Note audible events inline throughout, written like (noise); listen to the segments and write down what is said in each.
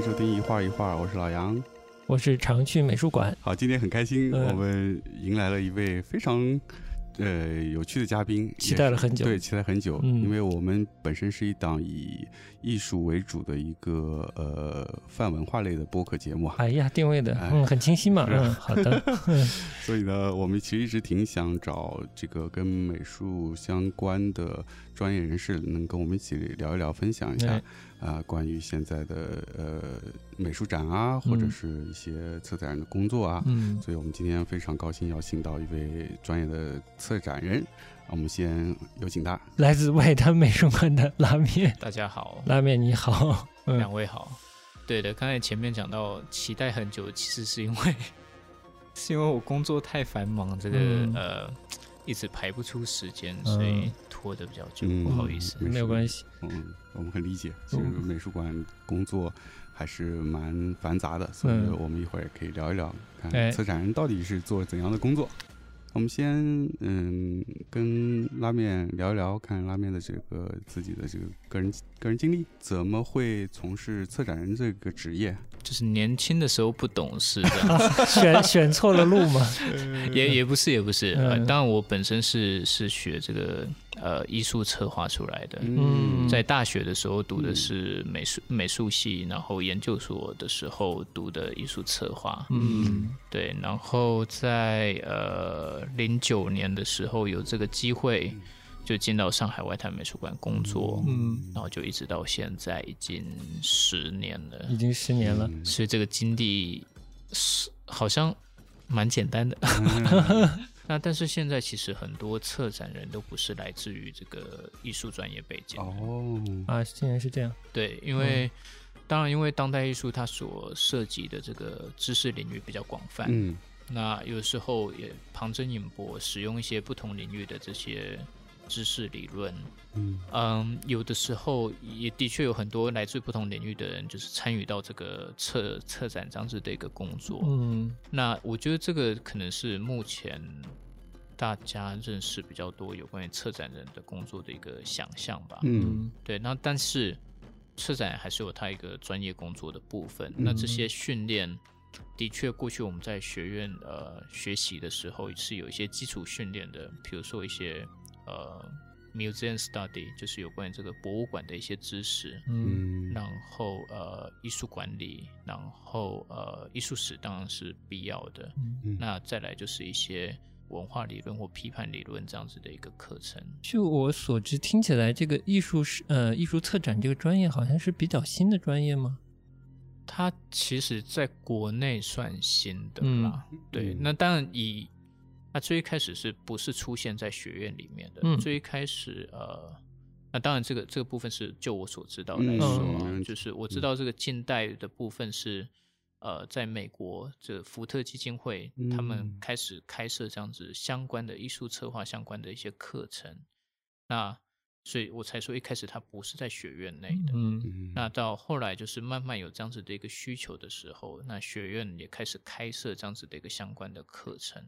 收听一画一画，我是老杨，我是常去美术馆。好，今天很开心，嗯。我们迎来了一位非常呃有趣的嘉宾，期待了很久。对，期待很久，嗯。因为我们本身是一档以艺术为主的一个呃泛文化类的播客节目啊，哎呀，定位的哎。嗯很清晰嘛，嗯，好的，(laughs) 嗯。所以呢，我们其实一直挺想找这个跟美术相关的专业人士，能跟我们一起聊一聊，分享一下哎啊、关于现在的呃美术展啊，或者嗯是一些策展人的工作啊。嗯，所以我们今天非常高兴邀请到一位专业的策展人，我们先有请他。来自外滩美术馆的拉面，大家好，拉面你好，嗯两位好。对的，刚才前面讲到期待很久，其实是因为 (laughs) 是因为我工作太繁忙，这个、嗯呃一直排不出时间，嗯。所以拖得比较久，嗯不好意思。没有关系，嗯，我们很理解，其实嗯美术馆工作还是蛮繁杂的，所以嗯。我们一会儿也可以聊一聊，看哎。策展人到底是做怎样的工作。我们先嗯跟拉面聊一聊，看拉面的这个自己的这个个人个人经历，怎么会从事策展人这个职业？就是年轻的时候不懂事，这样 (laughs) 选选错了路嘛，(laughs) 也也不是也不是。呃，嗯当然我本身是是学这个呃艺术策划出来的，嗯。在大学的时候读的嗯。是美术美术系，然后研究所的时候读的艺术策划。嗯。对，然后在呃零九年的时候有这个机会，就进到上海外滩美术馆工作，嗯，然后就一直到现在已经十年了，已经十年了，嗯。所以这个经历是好像蛮简单的。那但是现在其实很多策展人都不是来自于这个艺术专业背景，哦，啊，竟然是这样，对，因为、当然因为当代艺术它所涉及的这个知识领域比较广泛，嗯。那有时候也旁征引博，使用一些不同领域的这些知识理论。嗯嗯，有的时候也的确有很多来自不同领域的人，就是参与到这个策策展这样子的一个工作。嗯那我觉得这个可能是目前大家认识比较多有关于策展人的工作的一个想象吧。嗯嗯对，那但是策展还是有他一个专业工作的部分。那这些训练的确，过去我们在学院呃学习的时候是有一些基础训练的，比如说一些呃 museum study，就是有关于这个博物馆的一些知识。嗯嗯然后呃，艺术管理，然后呃，艺术史当然是必要的。嗯，那再来就是一些文化理论或批判理论这样子的一个课程。据我所知，听起来这个艺术是呃艺术策展这个专业好像是比较新的专业吗？它其实在国内算新的嗯啦，对。嗯那当然以它最一开始是不是出现在学院里面的？嗯。最一开始呃，那当然这个这个部分是就我所知道来嗯说啊，嗯就是我知道这个近代的部分是。呃，在美国，这福特基金会他们嗯。开始开设这样子相关的艺术策划相关的一些课程，那所以我才说一开始它不是在学院内的，嗯。嗯。那到后来就是慢慢有这样子的一个需求的时候，那学院也开始开设这样子的一个相关的课程，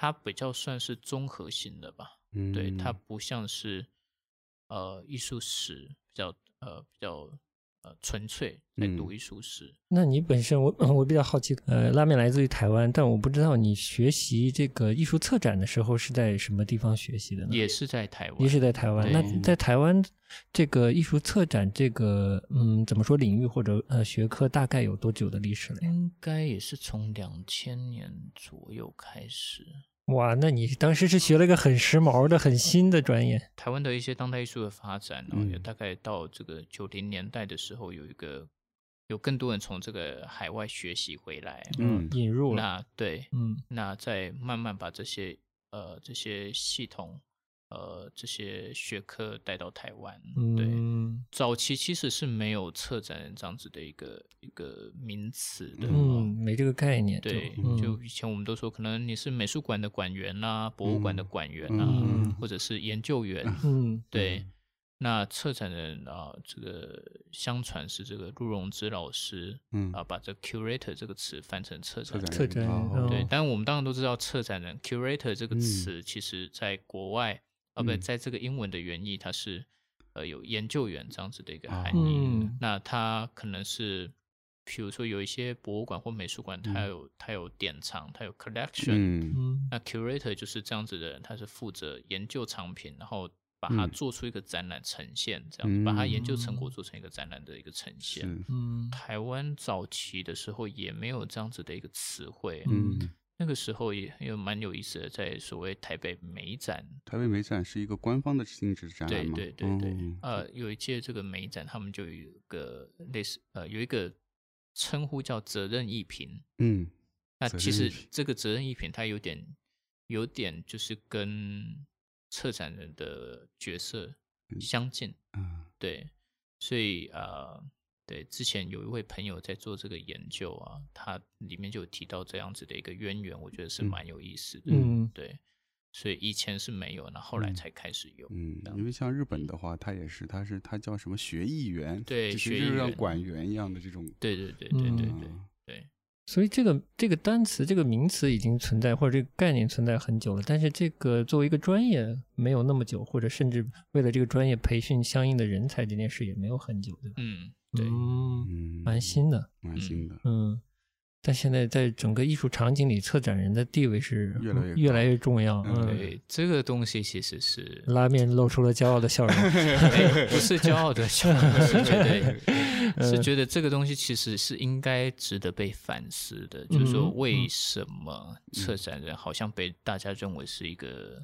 它比较算是综合性的吧，嗯对，它不像是呃艺术史比较呃比较呃纯粹在读嗯艺术史，那你本身我我比较好奇，呃，拉面来自于台湾，但我不知道你学习这个艺术策展的时候是在什么地方学习的呢？也是在台湾，也是在台湾。那在台湾这个艺术策展这个嗯怎么说领域或者呃学科大概有多久的历史了？应该也是从两千年左右开始。哇，那你当时是学了一个很时髦的、很新的专业。台湾的一些当代艺术的发展然后也大概到这个九零年代的时候，有一个有更多人从这个海外学习回来，嗯引入了，那对，嗯。那再慢慢把这些呃这些系统呃这些学科带到台湾，对。嗯早期其实是没有策展人这样子的一个一个名词的，嗯，没这个概念，对，嗯就以前我们都说，可能你是美术馆的馆员啦、博物馆的馆员啦、嗯或者是研究员，嗯对。那策展人啊，这个相传是这个陆荣之老师嗯啊，把这 curator 这个词翻成策展人。策展人哦对哦，但我们当然都知道，策展人 curator 这个嗯词，其实在国外啊，不，嗯。在这个英文的原意，它是呃有研究员这样子的一个哦含义。嗯。那它可能是，比如说有一些博物馆或美术馆，它有、它有典藏，它有 collection，、那 curator 就是这样子的人，他是负责研究藏品，然后把它嗯。做出一个展览呈现，这样子、把它研究成果嗯。做成一个展览的一个呈现。嗯。台湾早期的时候也没有这样子的一个词汇，嗯，那个时候也也蛮有意思的，在所谓台北美展，台北美展是一个官方的性质展览对吗？对对对，哦呃，有一届这个美展，他们就有一个类似呃有一个称呼叫责任艺品，嗯，那其实这个责任艺品它有点有点就是跟策展人的角色相近，嗯，对，所以呃，对，之前有一位朋友在做这个研究啊，他里面就有提到这样子的一个渊源，我觉得是嗯蛮有意思的。嗯对，所以以前是没有，那后来嗯才开始有。嗯因为像日本的话，它也是，它是它叫什么学艺员，对就是学艺像馆员一样的这种，对对对对对对嗯对，所以这个这个单词、这个名词已经存在，或者这个概念存在很久了。但是这个作为一个专业没有那么久，或者甚至为了这个专业培训相应的人才，这件事也没有很久，对吧？嗯，对，嗯，嗯，蛮新的，蛮新的，嗯。但现在在整个艺术场景里，策展人的地位是越来越越来越重要。对，这个东西其实是拉面露出了骄傲的笑容。(laughs) 哎不是骄傲的笑容，是觉得 (laughs) 嗯是觉得这个东西其实是应该值得被反思的，就是说嗯为什么策展人好像被大家认为是一个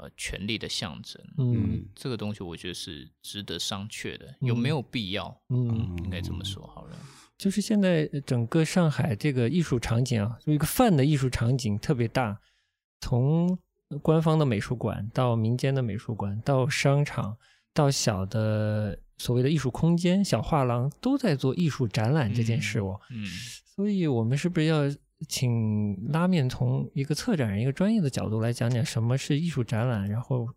呃权力的象征？嗯这个东西我觉得是值得商榷的，有没有必要？嗯，应该这么说好了。就是现在整个上海这个艺术场景啊，就一个泛的艺术场景特别大，从官方的美术馆到民间的美术馆，到商场，到小的所谓的艺术空间、小画廊，都在做艺术展览这件事哦。嗯，所以我们是不是要请拉面从一个策展人、一个专业的角度来讲讲什么是艺术展览，然后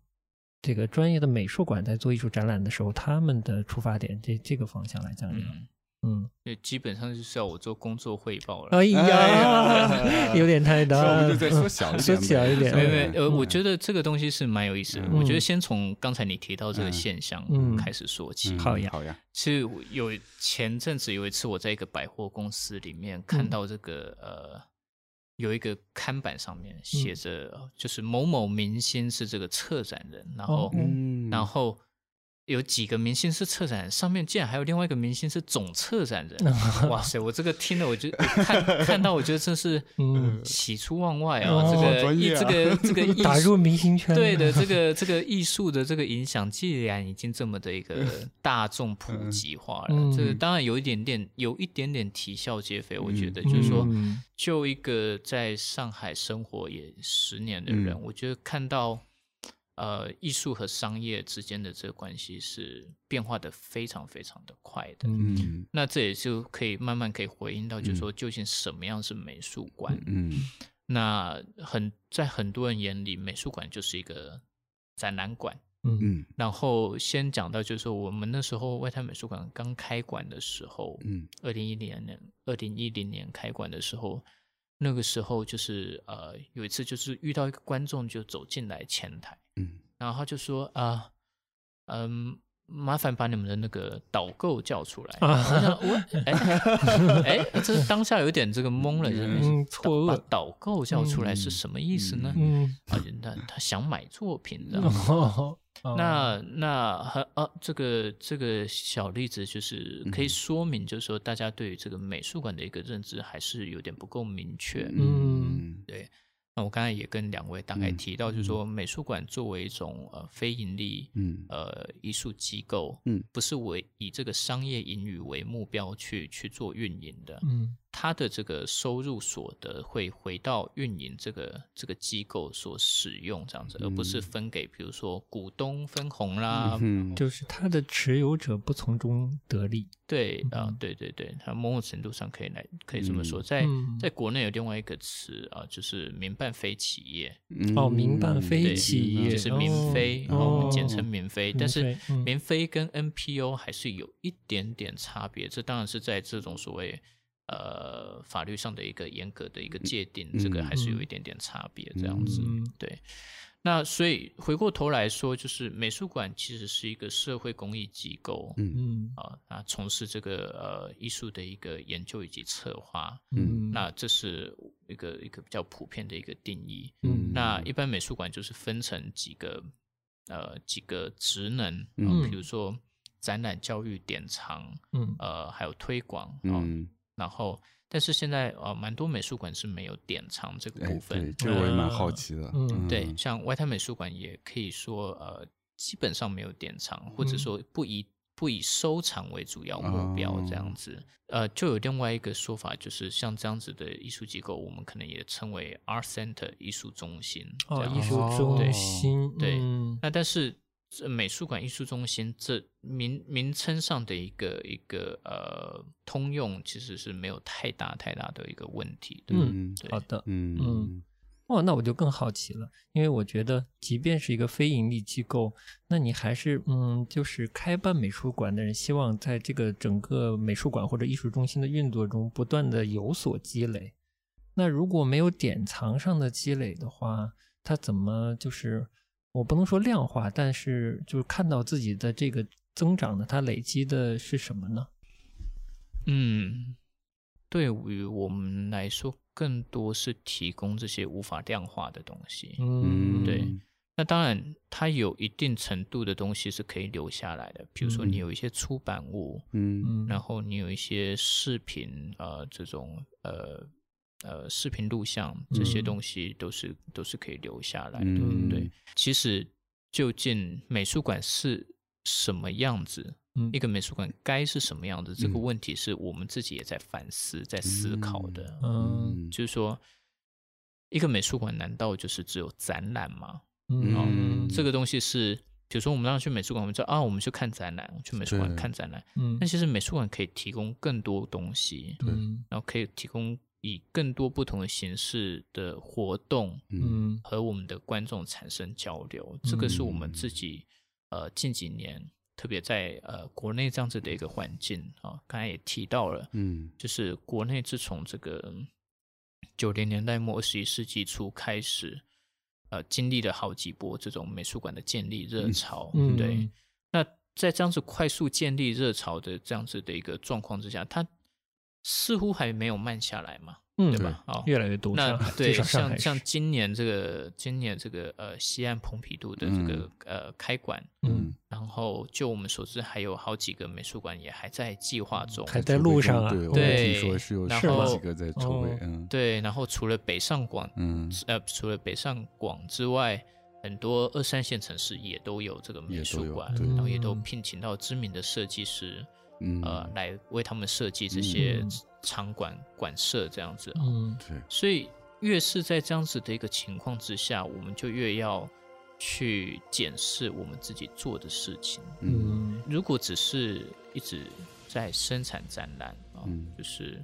这个专业的美术馆在做艺术展览的时候，他们的出发点这这个方向来讲讲。嗯，也，基本上就是要我做工作汇报了。哎呀，(laughs) 有点太大，那我们就再缩小一点 (laughs) 缩小一点。没没，呃，嗯。我觉得这个东西是蛮有意思的。嗯我觉得先从刚才你提到这个嗯。现象嗯。开始说起。嗯好呀。好呀，是有前阵子有一次，我在一个百货公司里面看到这个、呃，有一个看板上面写着，呃就是某某明星是这个策展人，然后、然后有几个明星是策展人，上面竟然还有另外一个明星是总策展人。(laughs) 哇塞，我这个听了，我就 (laughs) 看看到，我觉得真是嗯喜出望外啊！哦这个这个这个 (laughs) 艺打术入明星圈，对的，这个这个艺术的这个影响，既然已经这么的一个大众普及化了，嗯这个当然有一点点，有一点点啼笑皆非。我觉得就是说，嗯就一个在上海生活也十年的人，嗯我觉得看到呃艺术和商业之间的这个关系是变化的非常非常的快的。嗯嗯那这也就可以慢慢可以回应到，就是说究竟什么样是美术馆？嗯那很在很多人眼里，美术馆就是一个展览馆。嗯嗯然后先讲到，就是说我们那时候外滩美术馆刚开馆的时候，嗯二零一零年，二零一零年开馆的时候，那个时候就是呃有一次就是遇到一个观众就走进来前台，嗯然后他就说啊，嗯。麻烦把你们的那个导购叫出来。啊我想，我哎 (laughs) 哎，这当下有点这个懵了，就是嗯错愕把导购叫出来是嗯什么意思呢？嗯，啊，那他想买作品，这样。哦那那很啊，这个这个小例子就是可以嗯说明，就是说大家对于这个美术馆的一个认知还是有点不够明确。嗯对，那我刚才也跟两位大概嗯提到，就是说美术馆作为一种呃非盈利嗯。呃艺术机构，嗯。不是为以这个商业盈余为目标去去做运营的，嗯它的这个收入所得会回到运营这个这个机构所使用这样子，而不是分给比如说股东分红啦，嗯就是他的持有者不从中得利。对啊、嗯。对对对，它某种程度上可以来可以这么说，嗯。在嗯。在国内有另外一个词啊、就是民办非企业，哦民办非企业就是民非，哦然后我们简称哦民非，民但是民非跟 NPO 还是有一点点差别，这当然是在这种所谓呃法律上的一个严格的一个界定，这个还是有一。点点差别，这样子。嗯对，那所以回过头来说，就是美术馆其实是一个社会公益机构，嗯。嗯啊，那从事这个呃艺术的一个研究以及策划，嗯，那这是一个一个比较普遍的一个定义。嗯那一般美术馆就是分成几个呃几个职能，啊嗯比如说展览、教育、典藏，嗯。呃，还有推广，啊。嗯，然后但是现在呃蛮多美术馆是没有典藏这个哎部，分对，，这个我也蛮好奇的。嗯对，像外滩美术馆也可以说，呃，基本上没有典藏，或者嗯说不以不以收藏为主要目标这样哦子。呃，就有另外一个说法，就是像这样子的艺术机构，我们可能也称为 art center 艺术中心。这哦，样艺术哦中心，对嗯那但是这美术馆艺术中心这名名称上的一个一个呃通用，其实是没有太大太大的一个问题的。嗯好的，嗯嗯哇，那我就更好奇了，因为我觉得，即便是一个非盈利机构，那你还是嗯，就是开办美术馆的人，希望在这个整个美术馆或者艺术中心的运作中，不断的有所积累。那如果没有典藏上的积累的话，他怎么就是我不能说量化，但是就是看到自己的这个增长呢？它累积的是什么呢？嗯，对于我们来说，更多是提供这些无法量化的东西。嗯，对那当然，它有一定程度的东西是可以留下来的，比如说嗯你有一些出版物，嗯嗯，然后你有一些视频，呃，这种呃呃视频录像这些嗯东西都是、都是可以留下来的。嗯对，其实究竟美术馆是什么样子？嗯一个美术馆该是什么样子？这个嗯问题是我们自己也在反思、在思考的。嗯就是说，一个美术馆难道就是只有展览吗？嗯，这个东西是，比如说我们让去美术馆，我们说啊，我们去看展览，去美术馆看展览。嗯但其实美术馆可以提供更多东西，嗯然后可以提供以更多不同的形式的活动嗯和我们的观众产生交流。这个是我们自己呃近几年。特别在呃国内这样子的一个环境啊，刚才也提到了，嗯就是国内自从这个九零年代末二十一世纪初开始，呃，经历了好几波这种美术馆的建立热潮。嗯对，那在这样子快速建立热潮的这样子的一个状况之下，它似乎还没有慢下来嘛，嗯，对吧？哦，越来越多。那 (laughs) 对，像像今年这个今年这个呃西岸蓬皮杜的这个、呃开馆，嗯然后就我们所知，还有好几个美术馆也还在计划中，还在路上啊对，我对听说是有然十后几个在筹备哦，嗯对，然后除了北上广嗯呃，除了北上广之外，很多二三线城市也都有这个美术馆，然后也都嗯聘请到知名的设计师，嗯。呃，来为他们设计这些嗯。场馆馆舍这样子啊。嗯。对，所以越是在这样子的一个情况之下，我们就越要去检视我们自己做的事情。嗯嗯。如果只是一直在生产展览啊，嗯。就是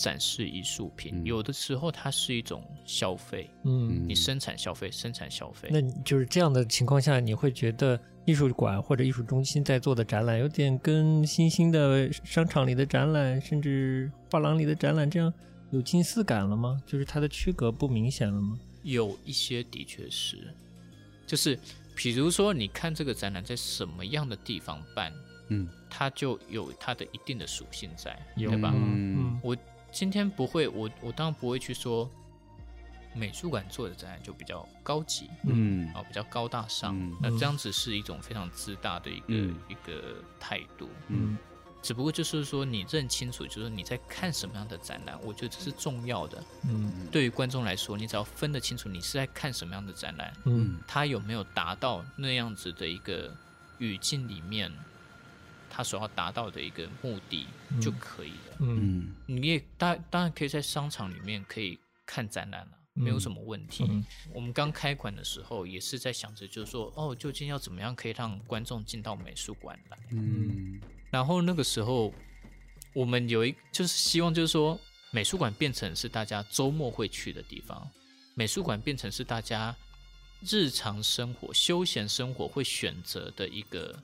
展示艺术品，嗯有的时候它是一种消费，嗯，你生产消费，生产消费。那就是这样的情况下，你会觉得艺术馆或者艺术中心在做的展览，有点跟新兴的商场里的展览，甚至画廊里的展览这样有近似感了吗？就是它的区隔不明显了吗？有一些的确是，就是比如说，你看这个展览在什么样的地方办，嗯它就有它的一定的属性在，有对吧？嗯我今天不会，我我当然不会去说美术馆做的展览就比较高级，嗯。啊，比较高大上，嗯。那这样子是一种非常自大的一个、嗯。一个态度。嗯。只不过就是说，你认清楚，就是你在看什么样的展览，我觉得这是重要的。嗯。对于观众来说，你只要分得清楚，你是在看什么样的展览，嗯。它有没有达到那样子的一个语境里面，它所要达到的一个目的嗯就可以了。嗯嗯你也当当然可以在商场里面可以看展览了、没有什么问题。嗯我们刚开馆的时候也是在想着，就是说，哦，究竟要怎么样可以让观众进到美术馆来？嗯然后那个时候，我们有一就是希望，就是说，美术馆变成是大家周末会去的地方，美术馆变成是大家日常生活、休闲生活会选择的一个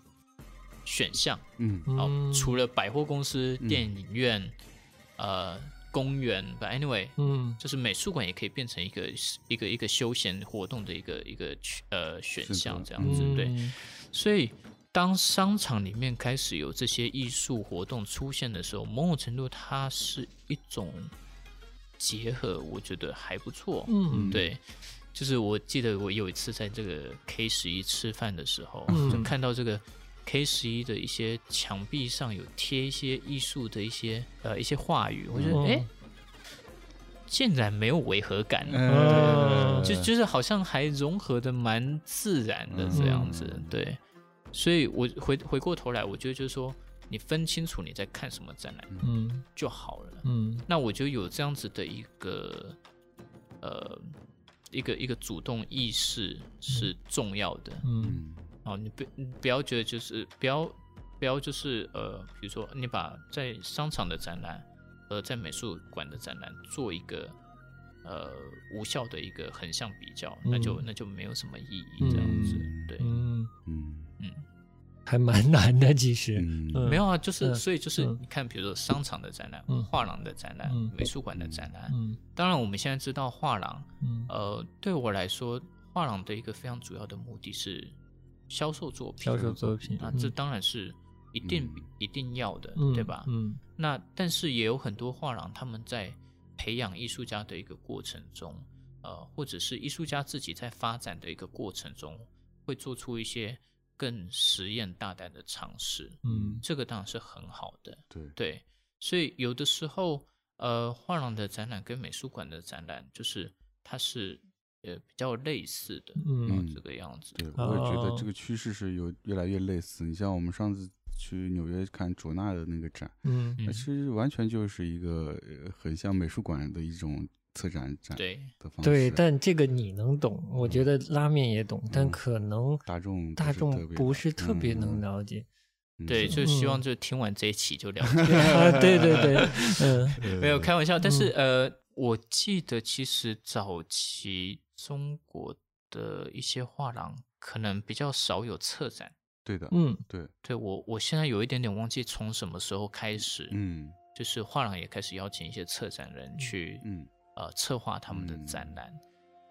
选项。嗯。哦，嗯。除了百货公司、电影院、呃公园，but anyway，嗯。就是美术馆也可以变成一个一个一个休闲活动的一个一个区呃选项这样子，对。嗯所以当商场里面开始有这些艺术活动出现的时候，某种程度它是一种结合，我觉得还不错。嗯。对，就是我记得我有一次在这个 K 十一吃饭的时候，嗯。就看到这个 K 十一的一些墙壁上有贴一些艺术的一些呃一些话语，我觉得诶竟然没有违和感，嗯。就就是好像还融合的蛮自然的这样子，嗯。对。所以我回回过头来，我觉得就是说，你分清楚你在看什么展览嗯。就好了。嗯。那我觉得有这样子的一个呃一个一个主动意识是重要的。嗯。嗯哦，你不你不要觉得就是不要不要就是呃，比如说你把在商场的展览和在美术馆的展览做一个呃无效的一个横向比较，那就嗯那就没有什么意义这样子。嗯对，嗯，嗯嗯，还蛮难的，其实。没有啊，就是、嗯所以就是嗯你看，比如说商场的展览、嗯画廊的展览、嗯美术馆的展览，嗯当然我们现在知道画廊。嗯呃，对我来说，画廊的一个非常主要的目的是销售作品。销售作品啊，嗯这当然是一定、嗯一定要的，嗯对吧？嗯那但是也有很多画廊，他们在培养艺术家的一个过程中，呃，或者是艺术家自己在发展的一个过程中，会做出一些更实验大胆的尝试。嗯这个当然是很好的，对对，所以有的时候，呃，画廊的展览跟美术馆的展览，就是它是呃比较类似的，嗯嗯这个样子。对，我也觉得哦这个趋势是有越来越类似。你像我们上次去纽约看卓纳的那个展，嗯其实完全就是一个呃很像美术馆的一种策展展对，的方式。对，但这个你能懂，我觉得拉面也懂，但嗯可能大众大众不是特别嗯能了解。对，就希望嗯就听完这一期就了 (laughs) 解。啊，对对对，(laughs) 嗯没有开玩笑，但是呃，我记得其实早期中国的一些画廊可能比较少有策展。对的，嗯对，对我，我现在有一点点忘记从什么时候开始，嗯就是画廊也开始邀请一些策展人去嗯呃策划他们的嗯展览。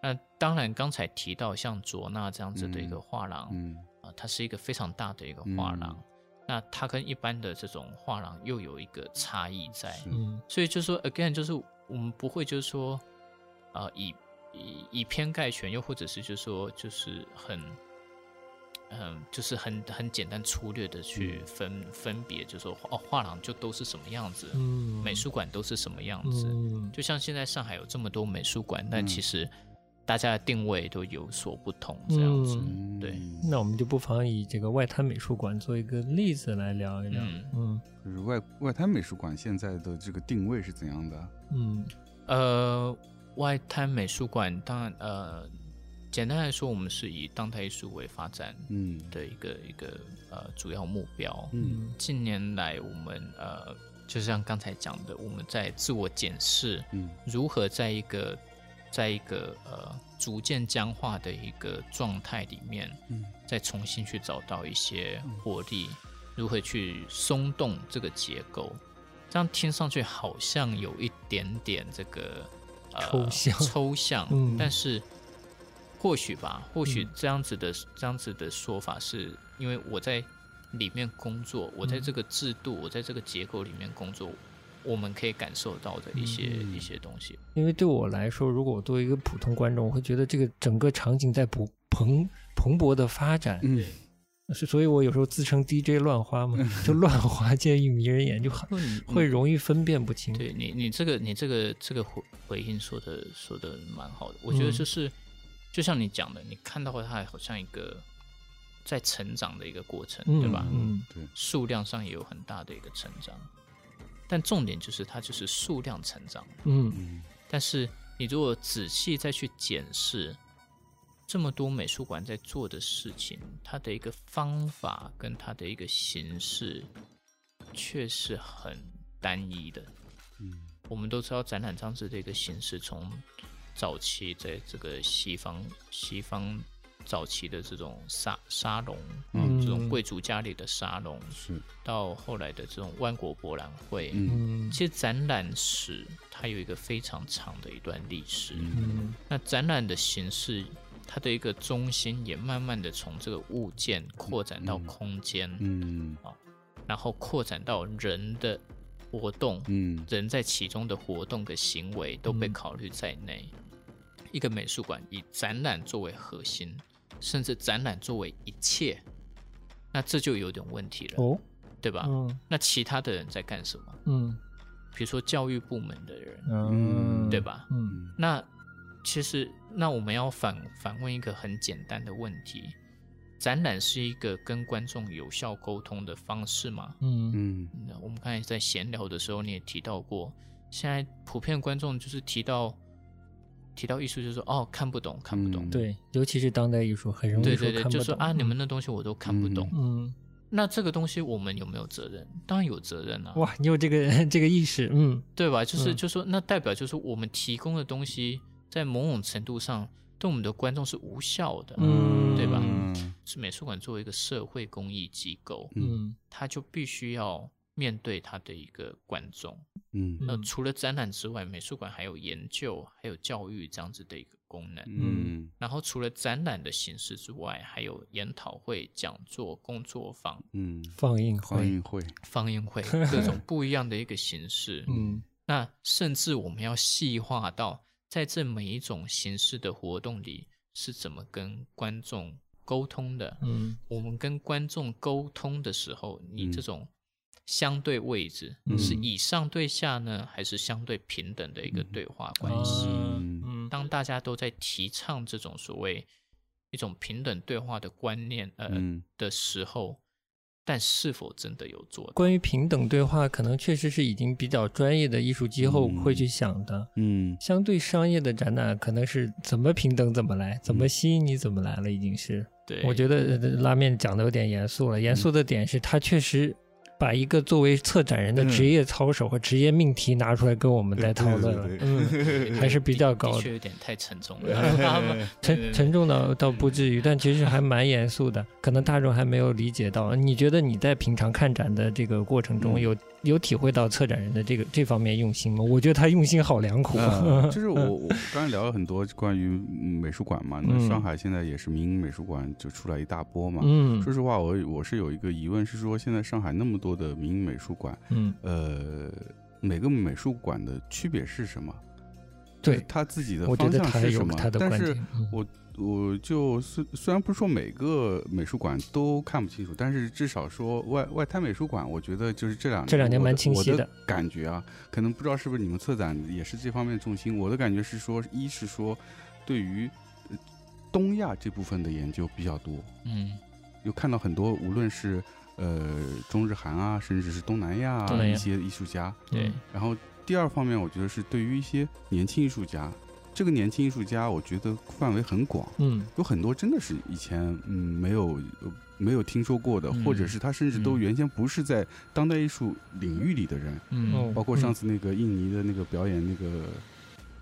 那当然，刚才提到像卓纳这样子的一个嗯画廊，嗯啊，它是一个非常大的一个画廊。那它跟一般的这种画廊又有一个差异在，嗯所以就说 again，就是我们不会就是说，啊、以以以偏概全，又或者是就是说就是很，嗯，就是很很简单粗略的去分、分别，就说哦，画廊就都是什么样子，嗯，美术馆都是什么样子。嗯就像现在上海有这么多美术馆，但嗯其实大家的定位都有所不同，这样子。嗯，对那我们就不妨以这个外滩美术馆做一个例子来聊一聊。嗯嗯就是外外滩美术馆现在的这个定位是怎样的？嗯呃，外滩美术馆当然呃，简单来说，我们是以当代艺术为发展嗯的一个一个呃主要目标。嗯近年来，我们呃，就像刚才讲的，我们在自我检视，嗯如何在一个在一个呃逐渐僵化的一个状态里面，嗯再重新去找到一些活力，如何去松动这个结构。这样听上去好像有一点点这个、呃、抽象。抽象，嗯。但是或许吧，或许嗯。这样子的、这样子的说法，是因为我在里面工作，我在嗯这个制度，我在这个结构里面工作，我们可以感受到的一些、嗯。一些东西。因为对我来说，如果我作为一个普通观众，我会觉得这个整个场景在蓬蓬蓬勃的发展，嗯是，所以我有时候自称 DJ 乱花嘛，(laughs) 就乱花渐欲迷人眼，就很嗯会容易分辨不清。对你，你这个你这个这个回回应说的说的蛮好的，我觉得嗯就是、就像你讲的，你看到它好像一个在成长的一个过程，嗯对吧？嗯对，数量上也有很大的一个成长，但重点就是它就是数量成长。嗯嗯但是你如果仔细再去检视这么多美术馆在做的事情，它的一个方法跟它的一个形式，却是很单一的。嗯。我们都知道展览装置的一个形式，从早期在这个西方西方早期的这种沙沙龙，嗯。嗯这种贵族家里的沙龙，是，到后来的这种万国博览会，嗯。嗯。其实展览史它有一个非常长的一段历史。嗯。那展览的形式，它的一个中心也慢慢的从这个物件扩展到嗯空间，嗯然后扩展到人的活动，嗯人在其中的活动的行为都被嗯考虑在内。一个美术馆以展览作为核心，甚至展览作为一切，那这就有点问题了，哦，对吧？嗯那其他的人在干什么？嗯比如说教育部门的人，嗯，对吧？嗯嗯那其实，那我们要反反问一个很简单的问题：展览是一个跟观众有效沟通的方式吗？嗯嗯那我们刚才在闲聊的时候，你也提到过，现在普遍观众就是提到提到艺术，就说哦看不懂，看不懂。嗯对，尤其是当代艺术，很容易对对对，说看不懂就说啊，你们那东西我都看不懂。嗯，那这个东西我们有没有责任？当然有责任啊，哇，你有这个 (laughs) 这个意识，嗯对吧？就是、嗯就说那代表就是我们提供的东西，在某种程度上对我们的观众是无效的。嗯对吧嗯是美术馆作为一个社会公益机构，嗯它就必须要面对它的一个观众。嗯那除了展览之外，美术馆还有研究、还有教育这样子的一个功能。嗯然后除了展览的形式之外，还有研讨会、讲座、工作坊、嗯，放映会，放映会，放映会，各种不一样的一个形式。(laughs) 嗯那甚至我们要细化到，在这每一种形式的活动里，是怎么跟观众沟通的。嗯。我们跟观众沟通的时候，你嗯。这种相对位置、嗯。是以上对下呢，还是相对平等的一个对话关系？当大家都在提倡这种所谓一种平等对话的观念呃、嗯。的时候，但是否真的有做？关于平等对话，可能确实是已经比较专业的艺术机构会去想的。嗯相对商业的展览，可能是怎么平等怎么来，怎嗯么吸引你怎么来了，已经是。对，我觉得呃拉面讲的有点严肃了。严肃的点是它确实把一个作为策展人的职业操守和职业命题拿出来跟我们在讨论了，嗯，(laughs) 还是比较高的。的确有点太沉重了。(laughs) (laughs) 沉沉重倒倒不至于，但其实还蛮严肃的，可能大众还没有理解到。你觉得你在平常看展的这个过程中，嗯有有体会到策展人的这个这方面用心吗？我觉得他用心好良苦。呃，(laughs) 就是我我刚才聊了很多关于嗯美术馆嘛，那嗯上海现在也是民营美术馆就出来一大波嘛。嗯说实话，我我是有一个疑问，是说现在上海那么多的民营美术馆，嗯，呃，每个美术馆的区别是什么？对，他自己的方向是什么？但是我我就虽虽然不是说每个美术馆都看不清楚，但是至少说外外滩美术馆，我觉得就是这两年这两年蛮我的我清晰的感觉啊，可能不知道是不是你们策展也是这方面重心。我的感觉是说，一是说对于呃东亚这部分的研究比较多，嗯有看到很多无论是呃中日韩啊，甚至是东南亚啊东南亚一些艺术家，对嗯然后第二方面，我觉得是对于一些年轻艺术家，这个年轻艺术家，我觉得范围很广，嗯。有很多真的是以前嗯没有呃没有听说过的，嗯。或者是他甚至都嗯。原先不是在当代艺术领域里的人，嗯。哦。包括上次那个印尼的那个表演那个。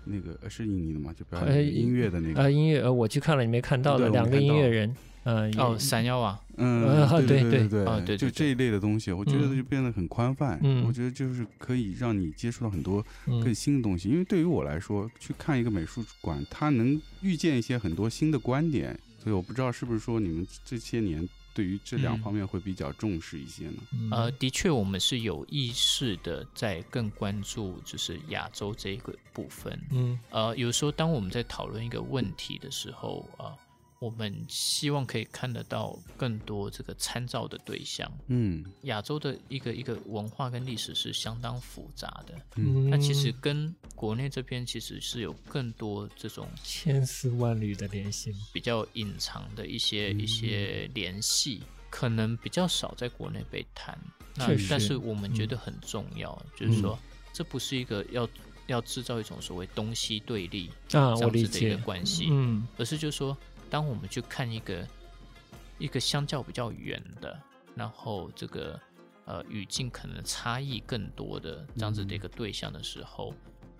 那个呃是印尼的吗？就表呃演音乐的那个，呃，音乐呃，我去看了，你没看到的两个音乐人，呃，哦，闪耀啊，嗯，呃对对对对哦对就这一类的东西，我觉得嗯就变得很宽泛。嗯我觉得就是可以让你接触到很多嗯更新的东西。因为对于我来说，去看一个美术馆，它能遇见一些很多新的观点。所以我不知道是不是说你们这些年对于这两嗯方面会比较重视一些呢？嗯呃，的确，我们是有意识的在更关注就是亚洲这一个部分。嗯呃，有时候当我们在讨论一个问题的时候啊、我们希望可以看得到更多这个参照的对象。嗯。亚洲的一个一个文化跟历史是相当复杂的，嗯，那其实跟国内这边其实是有更多这种千丝万缕的联系，比较隐藏的一些、一嗯些联系，可能比较少在国内被谈。那确实。但是我们觉得很重要，就是说嗯。这不是一个要要制造一种所谓东西对立啊，这样子的一个解，关系，嗯。而是就是说，当我们去看一个一个相较比较远的，然后这个呃语境可能差异更多的这样子的一个对象的时候，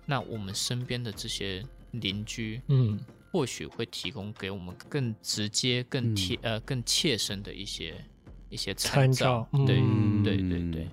那我们身边的这些邻居，嗯。或许会提供给我们更直接、更贴、呃更切身的一些一些参照。照，对嗯。对对对。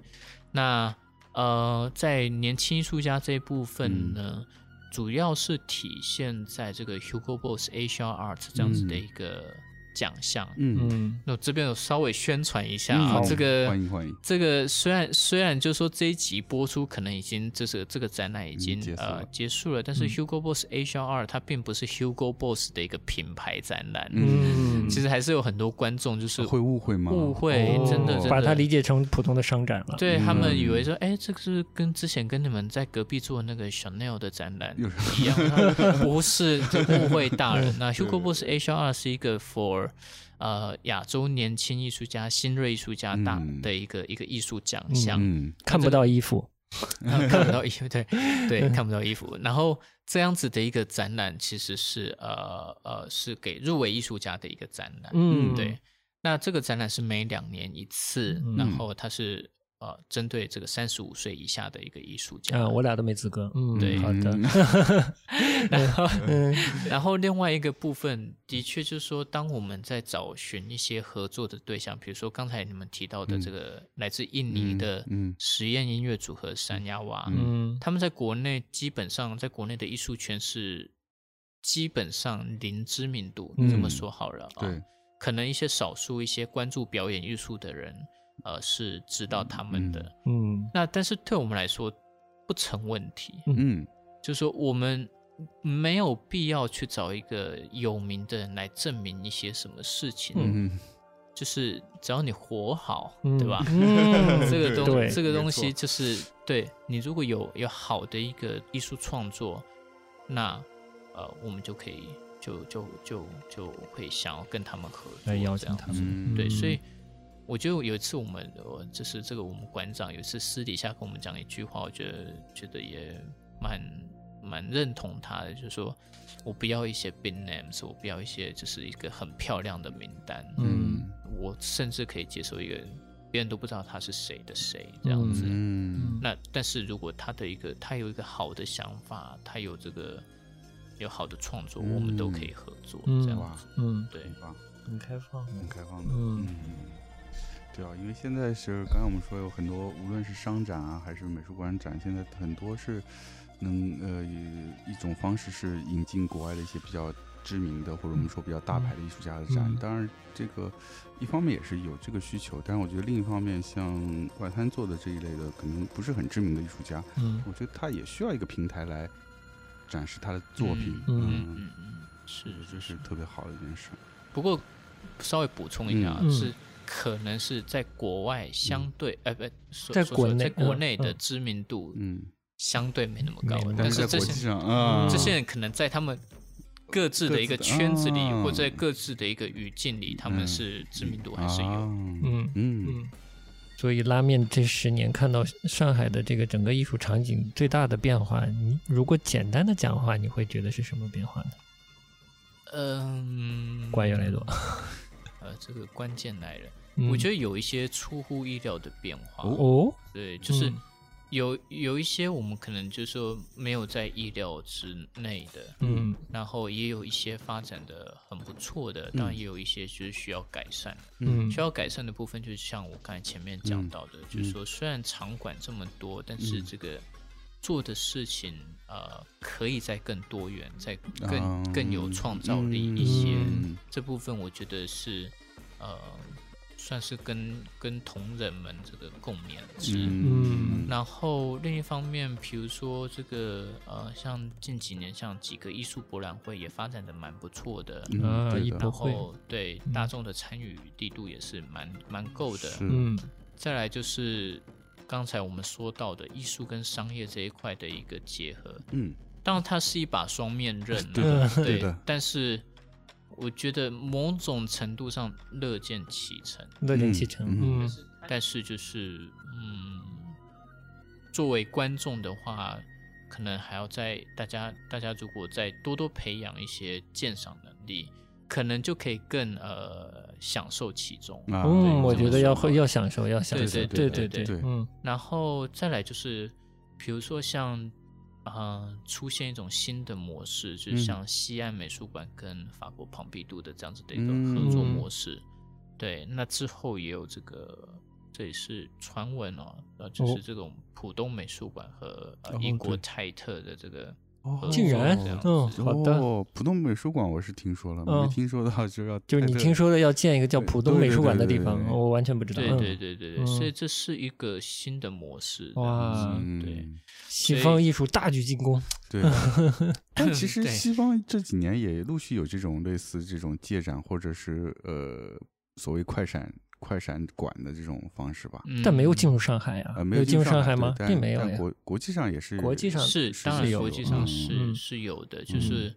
那呃，在年轻艺术家这一部分呢，主要是体现在这个 Hugo Boss Asia Art 这样子的一个奖项。嗯，嗯那我这边有稍微宣传一下嗯啊，好这个欢迎欢迎这个虽然虽然就说这一集播出可能已经这是这个展览已经、呃结束了，但是 Hugo Boss Asia Art 它并不是 Hugo Boss 的一个品牌展览，嗯，其实还是有很多观众就是会误会吗？误会，哦真的真的把它理解成普通的商展了。对他们嗯以为说，哎、这个是跟之前跟你们在隔壁做那个 Chanel 的展览又一样？不是，就误会大人。那 Hugo Boss Asia Art 是一个 for 呃亚洲年轻艺术家、新锐艺术家大嗯的一个、一个艺术奖项。嗯看不到衣服，(laughs) 看不到衣服，对对，(laughs) 看不到衣服。然后这样子的一个展览，其实是呃呃是给入围艺术家的一个展览。嗯，对，那这个展览是每两年一次，嗯然后它是呃针对这个三十五岁以下的一个艺术家。啊，我俩都没资格。嗯，对好的。(laughs) 然后嗯 (laughs) 然后另外一个部分，的确就是说，当我们在找寻一些合作的对象，比如说刚才你们提到的这个来自印尼的嗯嗯实验音乐组合山亚娃，嗯他们在国内基本上在国内的艺术圈是基本上零知名度，嗯这么说好了啊。对，可能一些少数一些关注表演艺术的人，呃，是知道他们的。嗯那但是对我们来说不成问题，嗯就是说我们没有必要去找一个有名的人来证明一些什么事情。嗯就是只要你活好，嗯对吧？嗯这个东这个东西就是对你如果有有好的一个艺术创作，那呃我们就可以就就就就会想要跟他们合作，来邀这样子请他们。嗯对，嗯所以我觉得有一次我们呃就是这个我们馆长有一次私底下跟我们讲一句话，我觉得觉得也蛮蛮认同他的，就是说我不要一些 big names，我不要一些就是一个很漂亮的名单，嗯。我甚至可以接受一个别人都不知道他是谁的谁这样子。嗯。那但是如果他的一个他有一个好的想法，他有这个有好的创作，我们都可以合作嗯这样子。嗯，对，很开放。很开放的，嗯。嗯，对啊，因为现在是刚才我们说有很多，无论是商展啊，还是美术馆展，现在很多是能呃一种方式是引进国外的一些比较知名的或者我们说比较大牌的艺术家的展。嗯当然，这个一方面也是有这个需求，但是我觉得另一方面，像外滩做的这一类的，可能不是很知名的艺术家，嗯我觉得他也需要一个平台来展示他的作品。嗯嗯嗯嗯，是我觉得这是特别好的一件事。不过稍微补充一下是可能是在国外相对，哎、不，说在国内在国嗯嗯内的知名度嗯，相对没那么高，但但是这些国际上啊，这些人可能在他们各自的一个圈子里，啊。或者在各自的一个语境里，他们嗯。是知名度还是有。啊。嗯嗯。嗯，所以拉面这十年看到上海的这个整个艺术场景最大的变化，你如果简单的讲的话，你会觉得是什么变化呢？嗯，关越来越多，呃，这个关键来了，嗯。我觉得有一些出乎意料的变化。哦，对，就是嗯。有有一些我们可能就是说没有在意料之内的，嗯。然后也有一些发展的很不错的，当然也有一些就是需要改善。嗯需要改善的部分，就是像我刚才前面讲到的，就是说虽然场馆这么多，但是嗯。这个做的事情呃可以再更多元，再更、啊更有创造力一些。嗯。这部分我觉得是呃算是跟跟同仁们这个共勉之。嗯。然后另一方面，比如说这个呃，像近几年像几个艺术博览会也发展的蛮不错的，嗯然后对大众的参与力度也是蛮蛮够的。嗯。再来就是刚才我们说到的艺术跟商业这一块的一个结合，嗯。当然它是一把双面刃、啊，对的对对的。但是我觉得某种程度上乐见其成，乐见其成，嗯嗯。但是就是嗯，作为观众的话，可能还要在大家大家如果再多多培养一些鉴赏能力，可能就可以更呃享受其中。啊嗯，我觉得要会要享受，要享受，对对对对对嗯。然后再来就是，比如说像呃出现一种新的模式，就是嗯。像西岸美术馆跟法国庞毕度的这样子的一个合作模式。对，那之后也有这个，这也是传闻哦，呃，就是这种浦东美术馆和英国泰特的这个哦竟然嗯。好的。哦，浦东美术馆我是听说了，嗯。没听说到就要就是你听说的要建一个叫浦东美术馆的地方，我完全不知道。对嗯。对对对对，嗯所以这是一个新的模式。哇对，嗯。西方艺术大举进攻。(laughs) 对，(laughs) 但其实西方这几年也陆续有这种类似这种借展或者是呃所谓快闪快闪馆的这种方式吧。但没有嗯进入上海呀、呃，没有进入上上海吗？并没有国国际上也是国际上是，当然有国际上嗯是、嗯是有的，就嗯是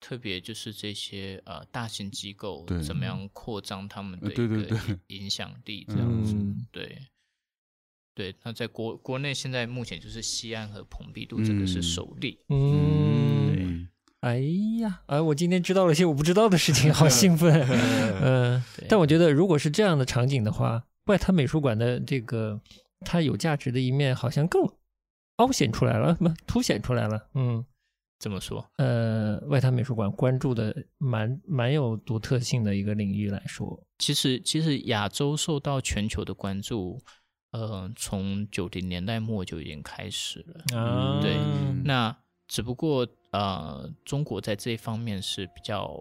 特别就是这些呃大型机构怎么样扩张他们呃的一个对对对影 (laughs) 影响力这样子，嗯对。对，那在国国内现在目前就是西安和蓬皮杜这个是嗯首例，嗯，嗯，哎呀，哎，我今天知道了一些我不知道的事情，(laughs) 好兴奋。(laughs) 嗯、对但我觉得如果是这样的场景的话，外滩美术馆的这个它有价值的一面好像更凹显出来了，不凸显出来了。嗯，怎么说，呃，外滩美术馆关注的蛮蛮有独特性的一个领域来说，其实其实亚洲受到全球的关注，呃，从九零年代末就已经开始了。啊，对嗯那只不过呃，中国在这一方面是比较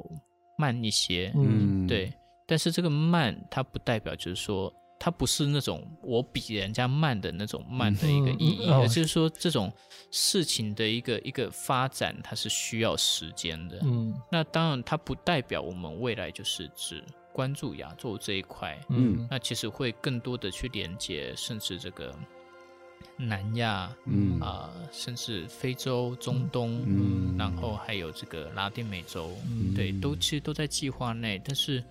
慢一些，嗯对。但是这个慢，它不代表就是说，它不是那种我比人家慢的那种慢的一个意义，嗯嗯哦而就是说这种事情的一个一个发展，它是需要时间的。嗯那当然，它不代表我们未来就是只关注亚洲这一块，嗯那其实会更多的去连接，甚至这个南亚，嗯。啊、甚至非洲、中东，嗯。然后还有这个拉丁美洲，嗯。对，都其实都在计划内，但是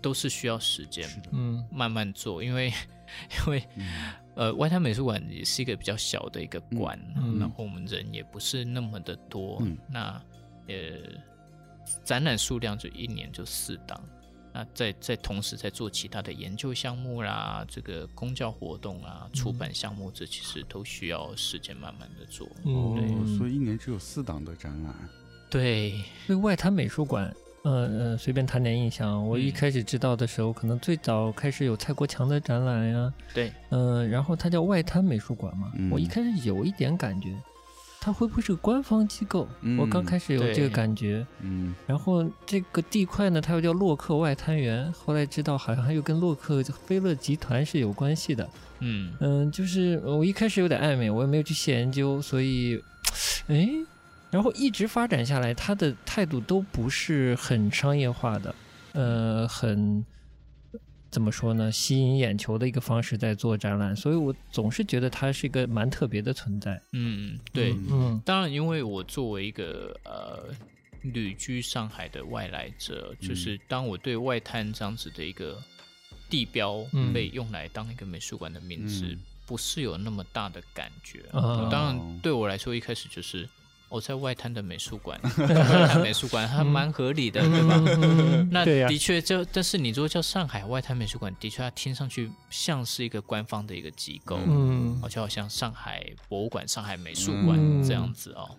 都是需要时间嗯。慢慢做，因为 (laughs) 因为呃，外滩美术馆也是一个比较小的一个馆，嗯。然后我们人也不是那么的多，嗯。那呃，展览数量就一年就四档。那在在同时在做其他的研究项目啦，这个公教活动啊、出版项目，这其实都需要时间慢慢的做。哦嗯，，所以一年只有四档的展览。对，对外滩美术馆，呃呃，随便谈点印象。我一嗯开始知道的时候，可能最早开始有蔡国强的展览呀，对，嗯、然后它叫外滩美术馆嘛。嗯我一开始有一点感觉，它会不会是个官方机构？我刚嗯开始有这个感觉。嗯然后这个地块呢，它又叫洛克外滩源，后来知道好像还有跟洛克菲勒集团是有关系的。嗯嗯，就是我一开始有点暧昧，我也没有去细研究，所以，哎，然后一直发展下来，他的态度都不是很商业化的，呃，很怎么说呢，吸引眼球的一个方式在做展览，所以我总是觉得它是一个蛮特别的存在。嗯，对。嗯嗯当然，因为我作为一个呃旅居上海的外来者，就是当我对外滩这样子的一个地标嗯被用来当一个美术馆的名字，嗯不是有那么大的感觉。啊当然，对我来说一开始就是我在外滩的美术馆，(laughs) 外滩美术馆还蛮合理的，对吧？嗯 (laughs) 那的确，就但是你如果叫上海外滩美术馆，的确它听上去像是一个官方的一个机构，嗯哦，就好像上海博物馆、上海美术馆嗯这样子哦。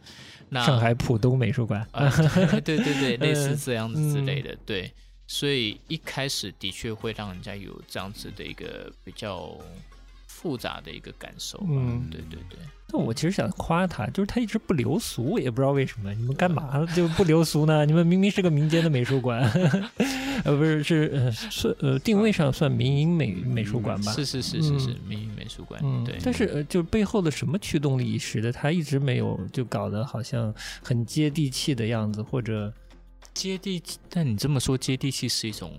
那上海浦东美术馆，啊，对对对对，(laughs) 类似嗯这样子之类的，对。所以一开始的确会让人家有这样子的一个比较复杂的一个感受吧。嗯对对对，但我其实想夸他，就是他一直不流俗，我也不知道为什么。你们干嘛 (laughs) 就不流俗呢？你们明明是个民间的美术馆，(laughs) 呃，不是是呃算呃定位上算民营美美术馆吧？是是是是是嗯，民营美术馆，嗯对。，但是呃，就背后的什么驱动力使得他一直没有就搞得好像很接地气的样子，或者接地气，但你这么说，接地气是一种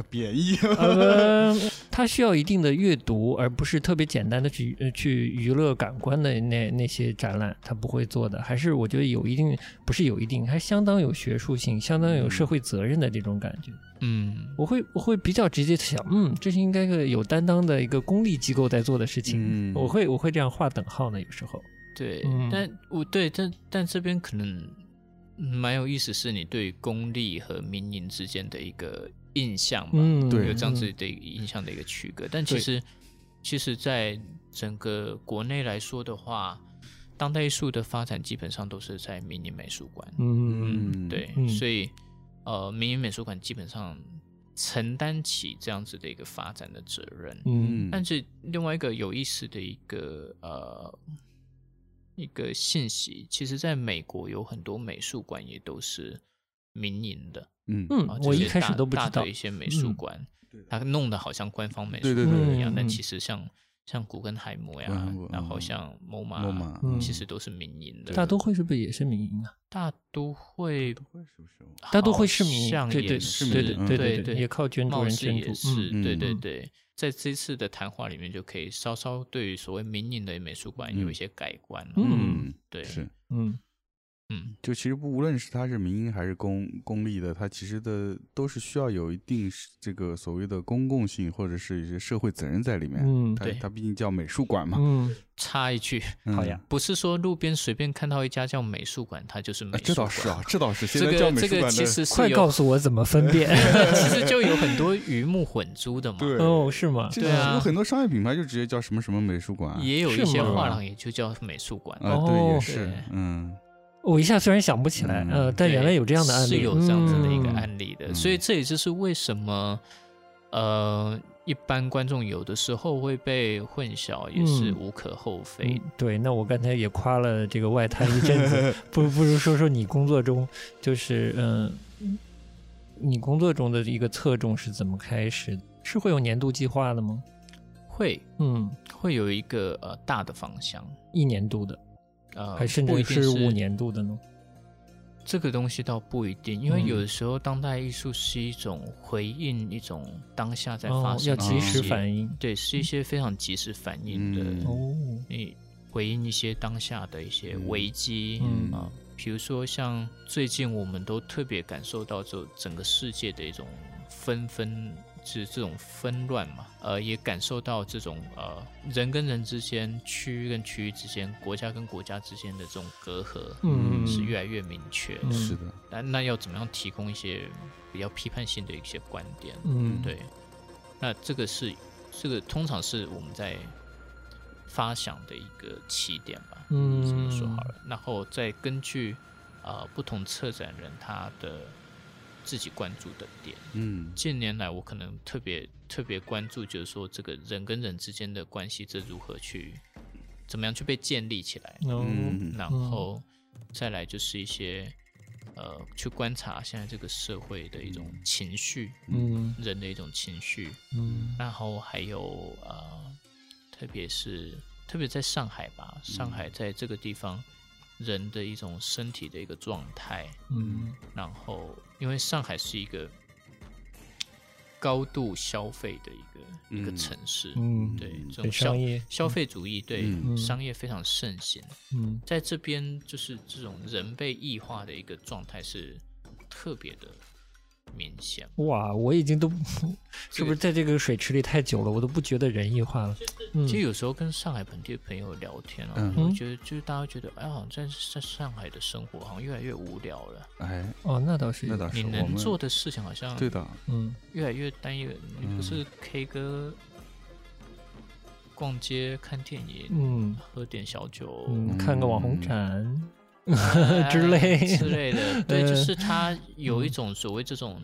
呃，贬义。(laughs) 呃，他需要一定的阅读，而不是特别简单的去呃去娱乐感官的那那些展览，他不会做的。还是我觉得有一定，不是有一定，还相当有学术性，相当有社会责任的这种感觉。嗯我会我会比较直接地想，嗯，这是应该个有担当的一个公立机构在做的事情。嗯我会我会这样划等号呢，有时候。对，嗯但我对，但但这边可能蛮有意思，是你对公立和民营之间的一个印象吧，嗯，对有这样子的一个印象的一个区隔。但其实，其实，在整个国内来说的话，当代艺术的发展基本上都是在民营美术馆。嗯，嗯对，嗯所以呃，民营美术馆基本上承担起这样子的一个发展的责任。嗯但是另外一个有意思的一个呃一个信息，其实在美国有很多美术馆也都是民营的。嗯嗯啊，我一开始这些大都不知道大的一。些美术嗯馆，对的它弄得好像官方美术馆一样，但其实像像古根海姆呀然后嗯像 MoMA，MoMA 嗯其实都是民营的。大都会是不是也是民营啊？大都会？大都会是民营，对对也是对对嗯对对，也靠捐助貌似人捐助。也是，嗯对对嗯对，在这次的谈话里面就可以稍稍对于所谓民营的美术馆有一些改观嗯，对，是。嗯嗯，就其实不无论是它是民营还是公公立的，它其实的都是需要有一定这个所谓的公共性或者是一些社会责任在里面。嗯对它它毕竟叫美术馆嘛。嗯，插一句，嗯好呀，不是说路边随便看到一家叫美术馆，它就是美啊术馆。这倒是啊，这倒是。现这在叫个这个美术馆的，其实是快告诉我怎么分辨？(laughs) (laughs) 其实就有很多鱼目混珠的嘛。对哦，是吗？对啊有很多商业品牌就直接叫什么什么美术馆啊。也有一些画廊也就叫美术馆。对，也是，嗯，我一下虽然想不起来，嗯呃，但原来有这样的案例，是有这样子的一个嗯。案例的，嗯。所以这也就是为什么，呃，一般观众有的时候会被混淆，也是嗯。无可厚非嗯。对，那我刚才也夸了这个外滩一阵子，(laughs) 不不如说说你工作中就是嗯、你工作中的一个侧重是怎么开始？是会有年度计划的吗？会嗯，会有一个呃大的方向，一年度的，呃，还甚不一定至是五。年度的呢？这个东西倒不一定，因为嗯有的时候当代艺术是一种回应一种当下在发哦，生的要及时反应。对，是一些非常及时反应的。你回应一些当下的一些嗯危机嗯啊，比如说像最近我们都特别感受到就整个世界的一种纷纷，是这种纷乱嘛，呃，也感受到这种呃人跟人之间、区域跟区域之间、国家跟国家之间的这种隔阂，嗯是越来越明确。嗯是的，那那要怎么样提供一些比较批判性的一些观点？嗯，对，那这个是这个通常是我们在发想的一个起点吧，嗯这么说好了，然后再根据呃不同策展人他的自己关注的点，嗯。近年来我可能特别特别关注，就是说这个人跟人之间的关系，这如何去怎么样去被建立起来，哦，嗯。然后再来就是一些呃去观察现在这个社会的一种情绪，嗯。人的一种情绪，嗯。然后还有呃，特别是特别在上海吧，上海在这个地方人的一种身体的一个状态，嗯。然后因为上海是一个高度消费的一个、一个嗯城市，嗯，对这种消商业，消费主义对、嗯。商业非常盛行，嗯。在这边就是这种人被异化的一个状态是特别的明显。哇，我已经都 (laughs) 是不是在这个水池里太久了，我都不觉得人异化了。嗯。其实有时候跟上海本地的朋友聊天啊，嗯。我觉得就是大家觉得，哎，好像在在上海的生活好像越来越无聊了。哎，哦，那倒是，那倒是你能做的事情好像对的，嗯。越来越单一了。你不是 K 歌、逛街、看电影、嗯。喝点小酒、嗯，看个网红嗯展，哎 (laughs) 之类之类的。(laughs) 对，就呃是它有一种所谓这种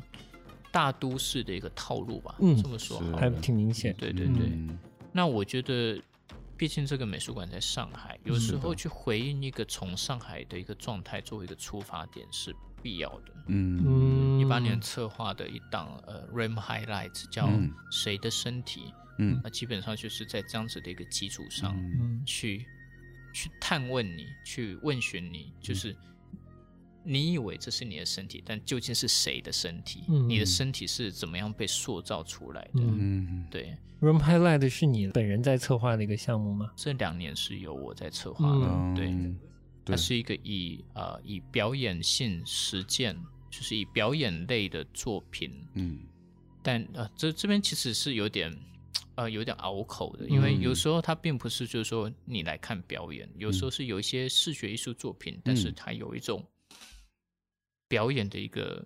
大都市的一个套路吧，嗯这么说好了。还挺明显。对对对。嗯那我觉得，毕竟这个美术馆在上海，有时候去回应一个从上海的一个状态作为一个出发点是必要的。嗯嗯，一八年策划的一档呃 RAM Highlights 叫嗯“谁的身体”，嗯那基本上就是在这样子的一个基础上嗯嗯去去探问你，去问询你，就是。你以为这是你的身体，但究竟是谁的身体？嗯你的身体是怎么样被塑造出来的？嗯嗯对，Room Highlight 是你本人在策划的一个项目吗？这两年是由我在策划的。嗯对，嗯它是一个以呃以表演性实践，就是以表演类的作品，嗯但呃这这边其实是有点呃有点拗口的，因为嗯有时候它并不是就是说你来看表演，有时候是有一些视觉艺术作品，但是嗯它有一种表演的一个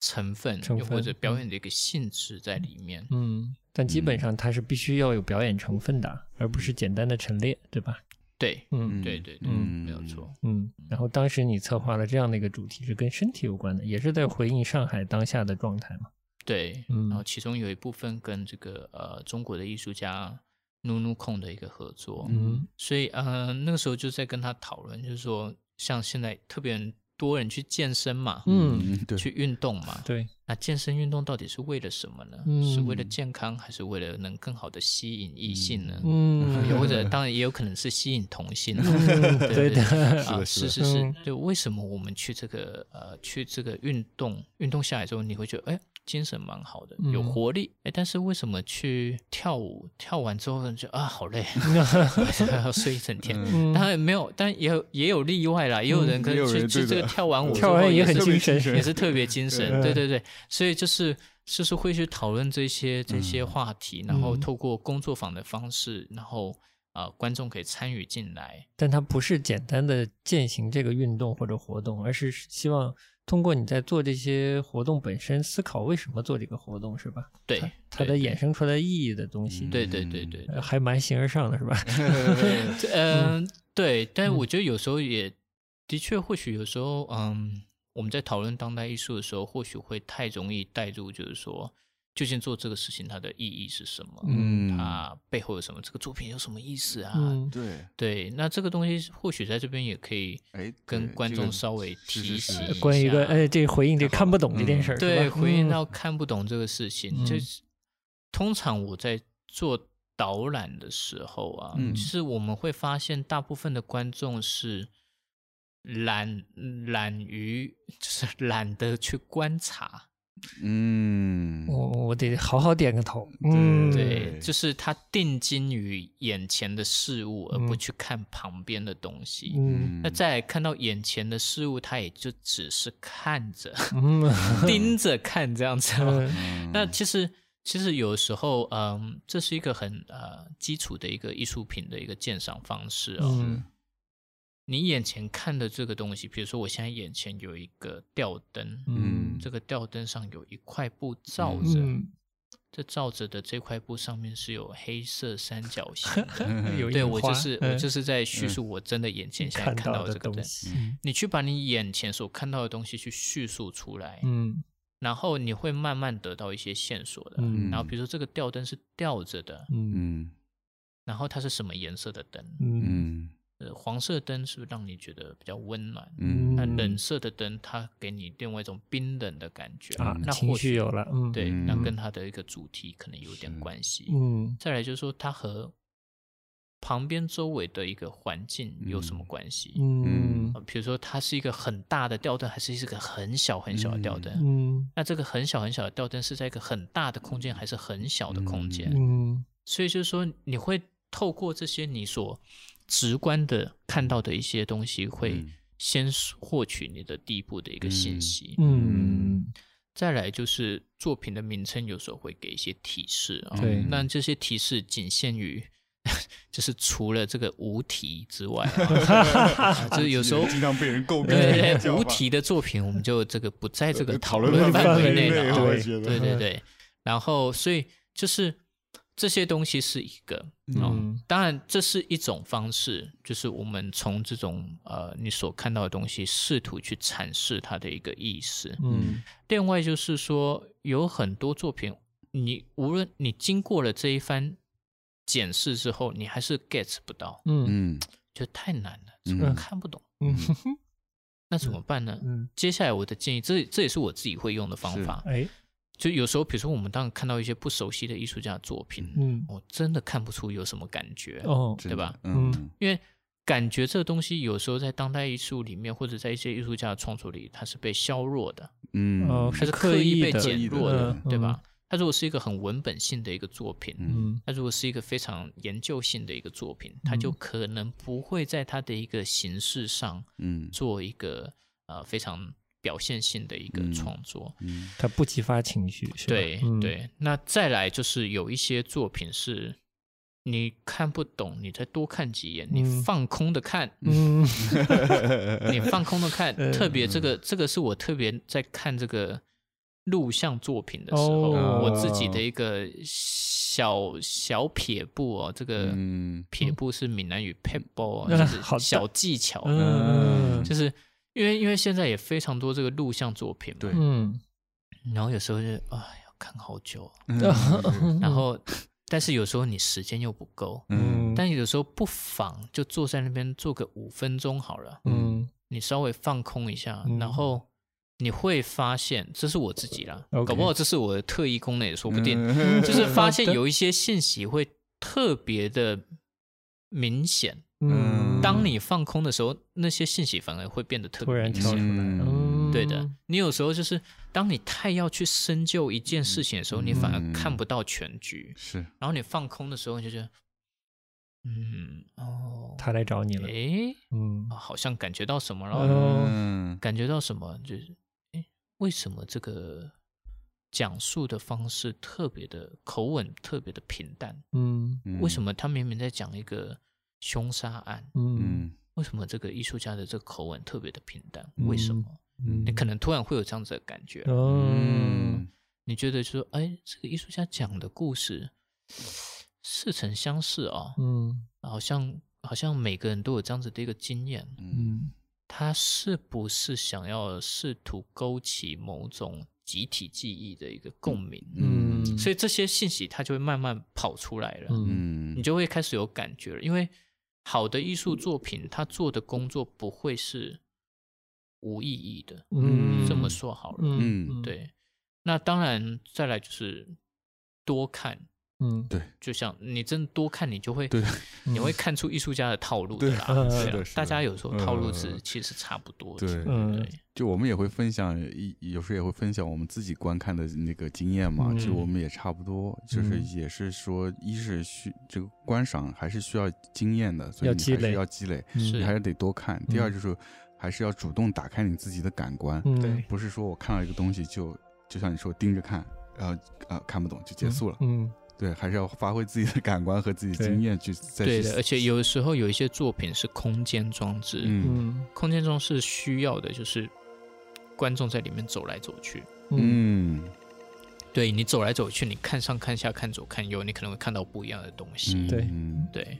成分，成又或者表演的一个性质在里面。嗯，但基本上它是必须要有表演成分的，而不是简单的陈列，对吧？对，嗯对对对，嗯没有错。嗯。然后当时你策划了这样的一个主题，是跟身体有关的，也是在回应上海当下的状态嘛？对，嗯然后其中有一部分跟这个呃中国的艺术家努努控的一个合作，嗯所以呃那个时候就在跟他讨论，就是说像现在特别多人去健身嘛，嗯，对，去运动嘛，对，那健身运动到底是为了什么呢？嗯是为了健康，还是为了能更好的吸引异性呢？嗯，又 (laughs) 或者当然也有可能是吸引同性啊，(laughs) 嗯对的，啊，是是是就为什么我们去这个呃去这个运动运动下来之后，你会觉得哎精神蛮好的，有嗯活力，哎，但是为什么去跳舞跳完之后就啊好累，(laughs) (laughs) 要睡一整天？嗯。当然没有，但也有也有例外啦，也有人可能去去这个跳完舞之跳完也后也很精神也是特别精神，嗯对对对，所以就是就是会去讨论这些这些话题，然后嗯透过工作坊的方式，然后啊、呃观众可以参与进来，但它不是简单的践行这个运动或者活动，而是希望通过你在做这些活动本身，思考为什么做这个活动，是吧？对它的衍生出来意义的东西，对对对对，呃还蛮形而上的，是吧？(laughs) (laughs) 嗯、对，但嗯。我觉得有时候也的确，或许有时候，嗯，我们在讨论当代艺术的时候，或许会太容易带入，就是说，究竟做这个事情它的意义是什么？嗯。它背后有什么？这个作品有什么意思啊？嗯。对，对，那这个东西或许在这边也可以哎，跟观众稍微是提醒一关于一个下。哎，这回应这看不懂这件事儿，对，回应嗯。到看不懂这个事情，就嗯。是通常我在做导览的时候啊，嗯。就是我们会发现大部分的观众是懒懒于，就是懒得去观察，嗯，我我得好好点个头，嗯，对，就是他定睛于眼前的事物，而不嗯去看旁边的东西。嗯。那再来看到眼前的事物，他也就只是看着、嗯。(laughs) 盯着看这样子。哦、嗯。嗯那其实其实有时候，嗯，这是一个很呃基础的一个艺术品的一个鉴赏方式哦。嗯你眼前看的这个东西，比如说我现在眼前有一个吊灯，嗯。这个吊灯上有一块布罩着，嗯，这罩着的这块布上面是有黑色三角形 (laughs) (laughs) 对我就是我嗯。就是在叙述我真的眼前现在看看到的这个灯。东西，你去把你眼前所看到的东西去叙述出来，嗯。然后你会慢慢得到一些线索的。嗯。然后比如说这个吊灯是吊着的，嗯。嗯。然后它是什么颜色的灯？嗯。嗯呃，黄色灯是不是让你觉得比较温暖？嗯那冷色的灯，它给你另外一种冰冷的感觉啊，情那或许绪有了，嗯，对，嗯那跟它的一个主题可能有点关系。嗯再来就是说，它和旁边周围的一个环境有什么关系？嗯呃比如说，它是一个很大的吊灯，还是一个很小很小的吊灯？嗯那这个很小很小的吊灯是在一个很大的空间，还是很小的空间？嗯所以就是说，你会透过这些你所直观的看到的一些东西，会嗯先获取你的第一步的一个信息。嗯再来就是作品的名称，有时候会给一些提示啊、对那这些提示仅限于。(laughs) 就是除了这个无题之外、啊，(laughs) 就是有时候经常被人诟病对对对无题的作品，我们就这个不在这个讨讨论论范范围围内了啊。对对对对，然后所以就是这些东西是一个哦，嗯当然这是一种方式，就是我们从这种呃你所看到的东西，试图去阐释它的一个意思。嗯。另外就是说，有很多作品，你无论你经过了这一番检视之后，你还是 get 不到，嗯。嗯。就太难了，嗯。这个看不懂，嗯。那怎么办呢？嗯，接下来我的建议，这这也是我自己会用的方法。哎，就有时候，比如说我们当看到一些不熟悉的艺术家的作品，嗯。我真的看不出有什么感觉，哦，对吧？嗯。因为感觉这个东西有时候在当代艺术里面，或者在一些艺术家的创作里，它是被削弱的，嗯哦它是刻意被减弱的，嗯对吧？它如果是一个很文本性的一个作品，嗯。它如果是一个非常研究性的一个作品，它就可能不会在它的一个形式上嗯。做一个呃非常表现性的一个嗯创作。嗯。它不激发情绪，是吧？对、嗯。对，那再来就是有一些作品是你看不懂，你再多看几眼，你嗯放空的看，嗯。你放空的 (laughs) 看，嗯。特别这个这个是我特别在看这个录像作品的时候，哦。我自己的一个小小撇步哦，这个嗯。撇步是闽南语嗯。就是小技巧，嗯。就是因为因为现在也非常多这个录像作品嘛，对。嗯。然后有时候就哎要看好久，嗯 (laughs) 然后但是有时候你时间又不够，嗯但有时候不妨就坐在那边坐个五分钟好了，嗯你稍微放空一下，嗯然后你会发现，这是我自己啦搞不好这是我的特异功能也说不定，嗯就是发 (laughs) 现有一些信息会特别的明显。嗯，当你放空的时候，那些信息反而会变得特别明显。然跳出来，嗯。嗯。对的，你有时候就是当你太要去深究一件事情的时候，你反而看不到全局。是。然后你放空的时候，你就觉得，嗯，哦，他来找你了，诶，嗯。啊好像感觉到什么了，哦嗯。感觉到什么，就是，诶，为什么这个讲述的方式特别的口吻特别的平淡？嗯。为什么他明明在讲一个凶杀案，嗯。嗯为什么这个艺术家的这个口吻特别的平淡？嗯为什么？嗯，你可能突然会有这样子的感觉，嗯。你觉得就说，哎，这个艺术家讲的故事似曾相识哦，嗯。好像好像每个人都有这样子的一个经验，嗯。嗯他是不是想要试图勾起某种集体记忆的一个共鸣？嗯，所以这些信息它就会慢慢跑出来了，嗯嗯。你就会开始有感觉了。因为好的艺术作品，他做的工作不会是无意义的，嗯这么说好了。嗯对，那当然再来就是多看，嗯。对。就像你真的多看，你就会对。你会看出艺术家的套路的啦。对对啊。是的。大家有时候套路是嗯。其实差不多的。对。嗯。对，就我们也会分享一有时候也会分享我们自己观看的那个经验嘛，嗯。其实我们也差不多，就是嗯。也是说，一是需这个观赏还是需要经验的，所以你还是要积累你还是得多看。第二就是还是要主动打开你自己的感官，嗯。对。不是说我看到一个东西就就像你说盯着看，然后呃看不懂就结束了，嗯对，还是要发挥自己的感官和自己经验去再去对的，而且有的时候有一些作品是空间装置，嗯嗯空间装置需要的就是观众在里面走来走去。嗯嗯对你走来走去，你看上看下看左看右，你可能会看到不一样的东西。嗯对嗯对，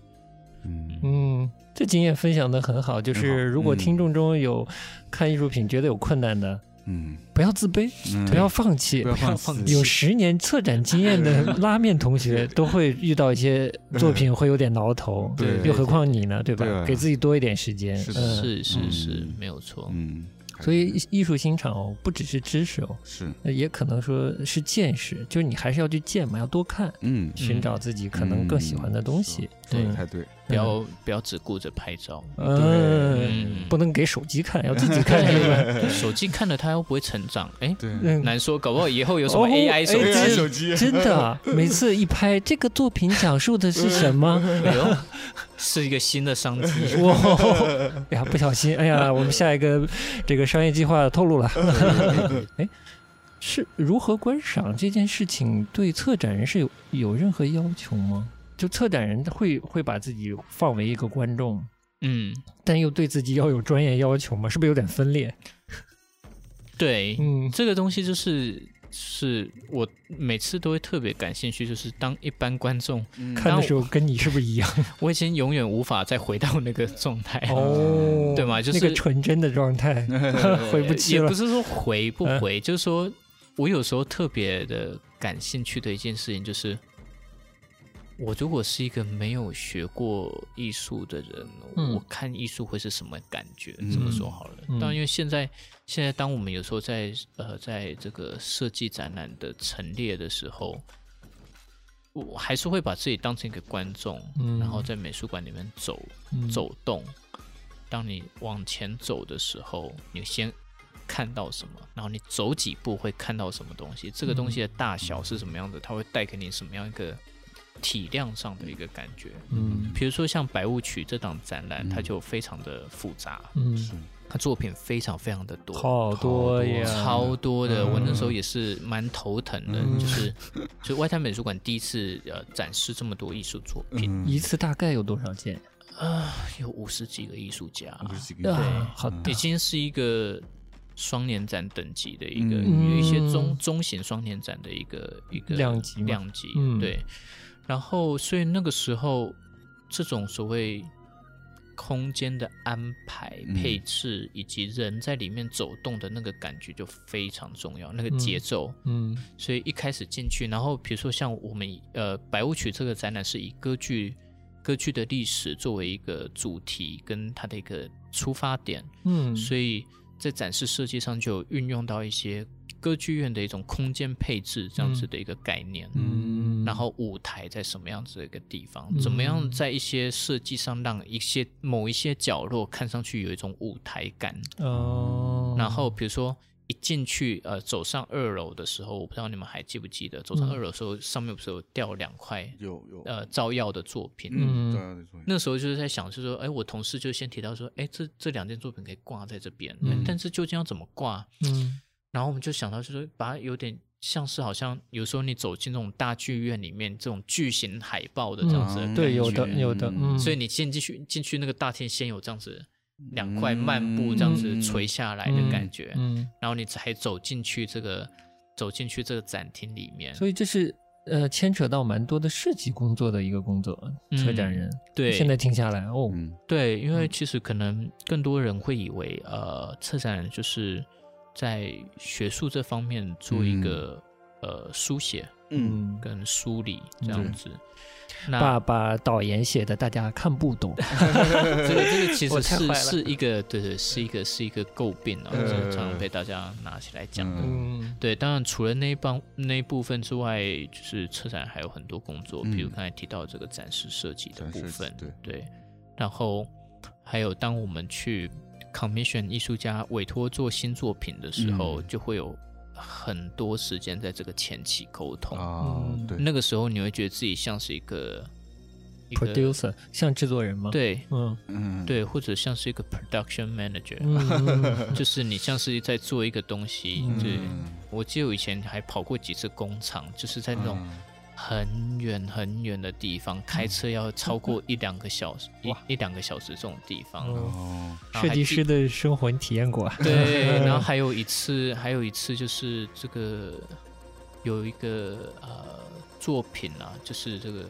嗯嗯，这经验分享的很好。就是如果嗯听众中有看艺术品觉得有困难的，嗯，不要自卑，嗯。不要放弃。不。要放放弃。弃有十年策展经验的 (laughs) 拉面同学都会遇到一些作品会有点挠头，对。又何况你呢，对吧？对啊。给自己多一点时间。是嗯。是是没有错。嗯，所以艺艺术欣赏哦，不只是知识哦，是。也可能说是见识，就是你还是要去见嘛，要多看，嗯，寻找自己可能更喜欢的东西。对嗯。太对，不要不要只顾着拍照，嗯，嗯。不能给手机看，要自己看，(laughs) 手机看了它又不会成长，哎，对，嗯难说，搞不好以后有什么哦 AI 手哎机，手机。真的啊，每次一拍这个作品讲述的是什么？(laughs) 哎呦，是一个新的商机。哇，哎呀，不小心，哎呀，我们下一个这个商业计划透露了。(laughs) 哎，是如何观赏这件事情，对策展人是有有任何要求吗？就策展人会会把自己放为一个观众，嗯，但又对自己要有专业要求嘛？是不是有点分裂？(laughs) 对，嗯这个东西就是是我每次都会特别感兴趣，就是当一般观众，看的时候跟你是不是一样？(laughs) 我已经永远无法再回到那个状态。哦，对吗就是那个纯真的状态，(laughs) 回不去了也不。是说回不嗯回，就是说我有时候特别的感兴趣的一件事情，就是我如果是一个没有学过艺术的人，嗯我看艺术会是什么感觉？嗯这么说好了，嗯当然因为现在现在当我们有时候在呃在这个设计展览的陈列的时候。我还是会把自己当成一个观众，嗯然后在美术馆里面走嗯走动。当你往前走的时候，你先看到什么，然后你走几步会看到什么东西，这个东西的大小是什么样的，它会带给你什么样一个体量上的一个感觉。嗯。比如说像《白雾曲》这档展览，嗯。它就非常的复杂，嗯，是它作品非常非常的多，好多呀，超多的。嗯。我那时候也是蛮头疼的，嗯。就是就外滩美术馆第一次呃展示这么多艺术作品，嗯。一次大概有多少件？啊、有五十几个艺术家，五十几个。啊，好嗯大。已经是一个双年展等级的一个，嗯。有一些中中型双年展的一个一个量级量级，嗯。对。然后，所以那个时候，这种所谓空间的安排、嗯。配置以及人在里面走动的那个感觉就非常重要，那个节奏。嗯所以一开始进去，然后比如说像我们呃百舞曲这个展览是以歌剧歌剧的历史作为一个主题跟它的一个出发点，嗯，所以在展示设计上就运用到一些歌剧院的一种空间配置这样子的一个概念。嗯，然后舞台在什么样子的一个地方？嗯怎么样在一些设计上让一些某一些角落看上去有一种舞台感？哦，然后比如说一进去，呃，走上二楼的时候，我不知道你们还记不记得，走上嗯二楼的时候，上面不是有掉两块有有呃照耀的作品？嗯对那时候就是在想，就是说，哎，我同事就先提到说，哎，这这两件作品可以挂在这边，嗯但是究竟要怎么挂？嗯然后我们就想到，就是把它有点像是好像有时候你走进那种大剧院里面这种巨型海报的这样子的嗯，对，有的有的，嗯，所以你先进去进去那个大厅，先有这样子两块漫步这样子垂下来的感觉，嗯，然后你才走进去这个走进去这个展厅里面。所以这是呃牵扯到蛮多的设计工作的一个工作，嗯车展人。对，现在听下来哦，嗯对，因为其实可能更多人会以为，呃，策展人就是在学术这方面做一个、呃书写嗯，跟梳理这样子。那爸爸导言写的大家看不懂，(laughs) 这个这个其 (laughs) 我实是是一个对对是一个是一个诟病啊，呃这常常被大家拿起来讲的。嗯。嗯对，当然除了那一帮那一部分之外，就是车展还有很多工作，比如嗯。刚才提到这个展示设计的部分，对。对，然后还有当我们去 commission 艺术家委托做新作品的时候，嗯。就会有很多时间在这个前期沟通。啊嗯。对。那个时候你会觉得自己像是一个，producer 像制作人吗？，对。嗯。嗯。对，或者像是一个 production manager，、(laughs) 就是你像是在做一个东西。嗯。对，嗯我记得我以前还跑过几次工厂，就是在那种嗯很远很远的地方，开车要超过一两个小时，一一两个小时这种地方。哦设计师的生活你体验过啊？对，(laughs) 然后还有一次，还有一次就是这个有一个呃作品啊，就是这个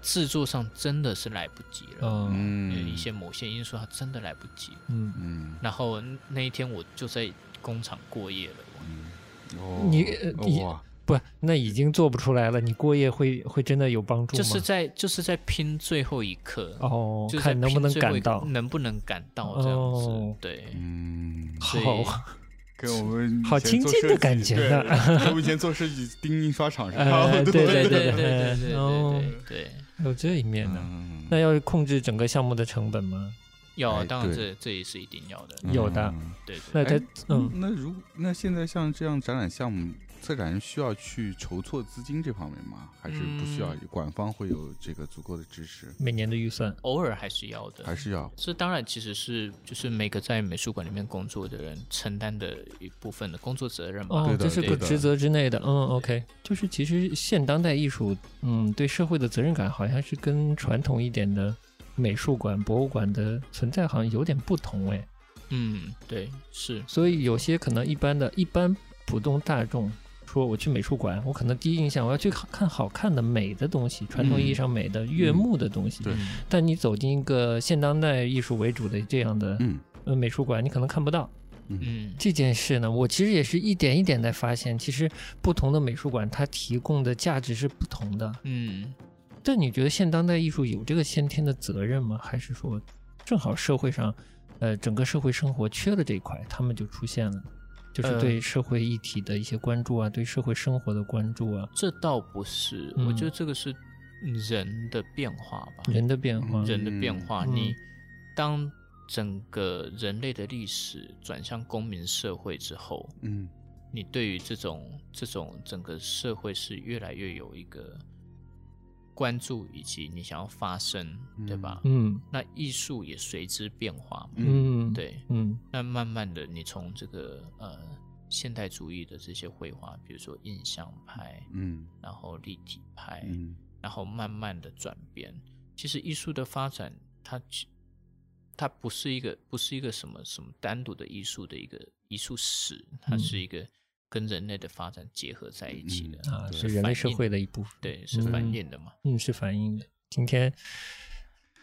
制作上真的是来不及了，嗯一些某些因素它真的来不及。嗯，嗯然后那一天我就在工厂过夜了。嗯哦你呃你哇不，那已经做不出来了，你过夜会会真的有帮助吗？就是在就是在拼最后一刻，哦，就是看能不能赶到，能不能赶到这样子，哦对。嗯好，(laughs) 跟我们好亲近的感觉对呢跟我们以前做设计钉印刷厂是呃差不多对对对对对对对哦对对，有这一面呢。嗯那要控制整个项目的成本吗？要啊哎当然对这这也是一定要的，有的嗯对对。那他哎嗯那如那现在像这样展览项目，策展人需要去筹措资金这方面吗？还是不需要？馆方会有这个足够的支持？每年的预算，偶尔还是要的，还是要？这当然其实是就是每个在美术馆里面工作的人承担的一部分的工作责任吧。哦这是个职责之内的。嗯，OK，就是其实现当代艺术，嗯，对社会的责任感好像是跟传统一点的美术馆、博物馆的存在好像有点不同哎。嗯，对，是，所以有些可能一般的、一般普通大众说我去美术馆，我可能第一印象我要去好看好看的美的东西，传统意义上美的、悦目的东西。但你走进一个现当代艺术为主的这样的嗯呃美术馆，你可能看不到嗯这件事呢。我其实也是一点一点在发现，其实不同的美术馆它提供的价值是不同的。嗯，但你觉得现当代艺术有这个先天的责任吗？还是说正好社会上，呃，整个社会生活缺了这一块，他们就出现了？就是呃对社会议题的一些关注啊，对社会生活的关注啊，这倒不是，嗯我觉得这个是人的变化吧，人的变化。人的变化。嗯你当整个人类的历史转向公民社会之后，嗯你对于这种这种整个社会是越来越有一个关注，以及你想要发声，对吧？嗯。那艺术也随之变化嘛，嗯，，对。嗯。那慢慢的，你从这个呃现代主义的这些绘画，比如说印象派，嗯。然后立体派，嗯。然后慢慢的转变。其实艺术的发展，它其它不是一个不是一个什么什么单独的艺术的一个艺术史，它嗯。是一个跟人类的发展结合在一起的，嗯啊，是人类社会的，的一部分。对，是反映的嘛。嗯，是反映的。今天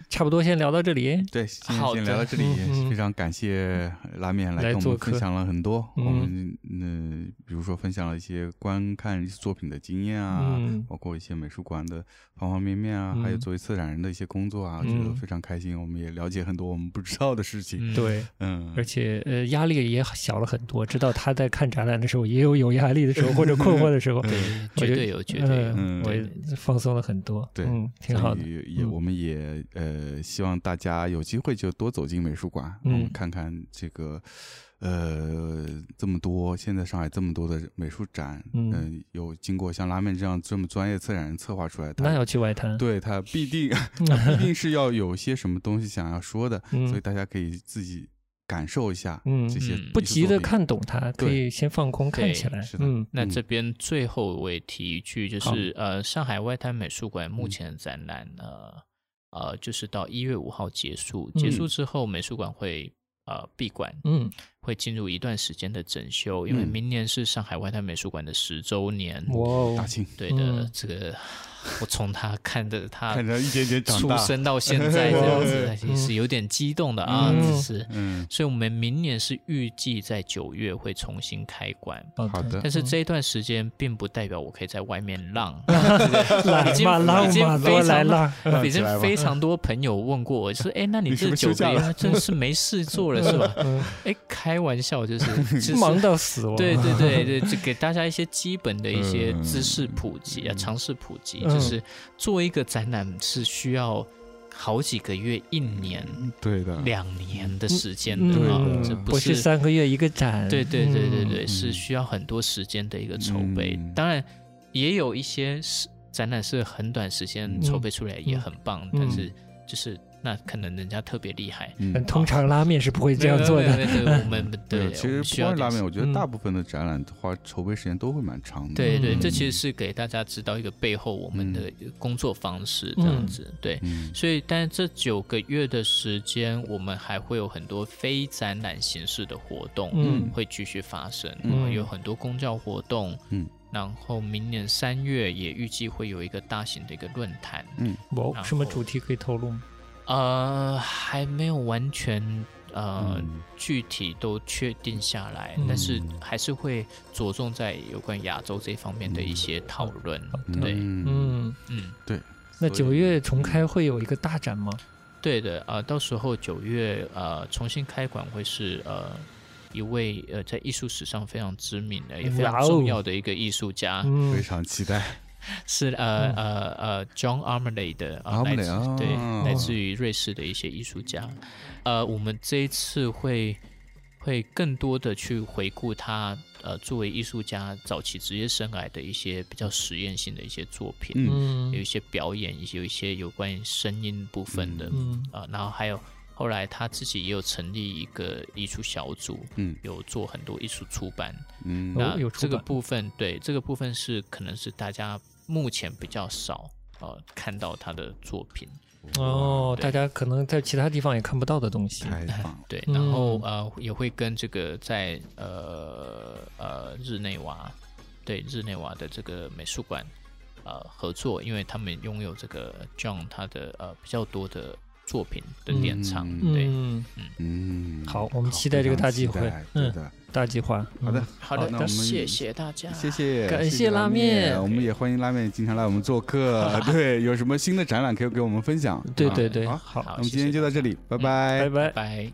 差不多先聊到这里。对，先先聊到这里，非常感谢拉面来跟我们分享了很多。嗯我们嗯、比如说分享了一些观看作品的经验啊，嗯包括一些美术馆的方方面面啊，还有嗯作为策展人的一些工作啊，我觉得嗯非常开心。我们也了解很多我们不知道的事情。嗯，对，嗯，而且呃压力也小了很多。知道他在看展览的时候也有有压力的时候或者困惑的时候，(laughs) 对，绝对有，绝对有。嗯我也放松了很多。对嗯，挺好也嗯我们也呃希望大家有机会就多走进美术馆，嗯我们看看这个呃这么多现在上海这么多的美术展，嗯。嗯、有经过像拉面这样这么专业策展人策划出来，的那要去外滩。对他必定 (laughs) 他必定是要有些什么东西想要说的，嗯。所以大家可以自己感受一下嗯这些嗯不急着艺术作品，看懂它，可以先放空看起来。是的那这边最后我也提一句，就是呃，上海外滩美术馆目嗯。前展览呢，呃，就是到一月五号结束，结束之后美术馆会呃闭馆，嗯。会进入一段时间的整修，因为嗯。明年是上海外滩美术馆的十周年。哇哦。大庆。对的，嗯。这个我从他看着他看着一点点出，生到现在这样子，(laughs) 嗯也是有点激动的啊，嗯只是。嗯，所以，我们明年是预计在九月会重新开馆，好的但是这一段时间并不代表我可以在外面浪。(laughs) 已经嘛浪已经嘛，非常浪。(laughs) 已经非常多朋友问过我，说：“哎，那你这九月真是没事做了是吧嗯，？”哎，开玩笑，就是就是忙到死哦。对对对对，就给大家一些基本的一些嗯知识普及啊，嗯尝试普及，嗯就是做一个展览是需要好几个月、一年、对的，两年的时间嗯，的啊，这不是三个月一个展。对对对对对，嗯是需要很多时间的一个筹备。嗯。当然，也有一些是展览是很短时间嗯。筹备出来也很棒，嗯。但是就是那可能人家特别厉害。嗯嗯，通常拉面是不会这样做的。对对对，(laughs) 我们对，其实不要点光是拉面，我觉得嗯大部分的展览花筹备时间都会蛮长的。对对，嗯这其实是给大家知道一个背后我们的工作方式这样子。对，嗯，所以但是这九个月的时间，我们还会有很多非展览形式的活动，嗯会继续发生。嗯呃有很多公教活动，嗯，然后明年三月也预计会有一个大型的一个论坛。嗯哦，什么主题可以透露吗？呃，还没有完全呃、嗯。具体都确定下来，嗯。但是还是会着重在有关亚洲这方面的一些讨论。对，嗯，嗯，对，那九月重开会有一个大展吗？对的，呃，到时候九月呃重新开馆会是呃一位呃在艺术史上非常知名的也非常重要的一个艺术家，非嗯常期待。是呃嗯。呃呃 John Armley 的，呃、Armley，来自哦对来自于瑞士的一些艺术家，呃，我们这一次会会更多的去回顾他呃作为艺术家早期职业生涯的一些比较实验性的一些作品，嗯。有一些表演，有一些有关于声音部分的，嗯。呃，然后还有后来他自己也有成立一个艺术小组，嗯。有做很多艺术出版。嗯。哦那这个部分，对这个部分是可能是大家目前比较少呃看到他的作品。哦，大家可能在其他地方也看不到的东西。对，嗯然后、呃也会跟这个在呃呃日内瓦，对日内瓦的这个美术馆呃合作，因为他们拥有这个 John 他的呃比较多的作品的典藏，嗯对。嗯，嗯，好我们期待这个大机会。嗯大计划，好的，好的，那我们谢谢大家，谢谢，感谢拉面，我们也欢迎拉面经常来我们做客，(laughs) 对，有什么新的展览可以给我们分享，对对对，好，那我们今天就到这里，拜拜，拜。拜，拜。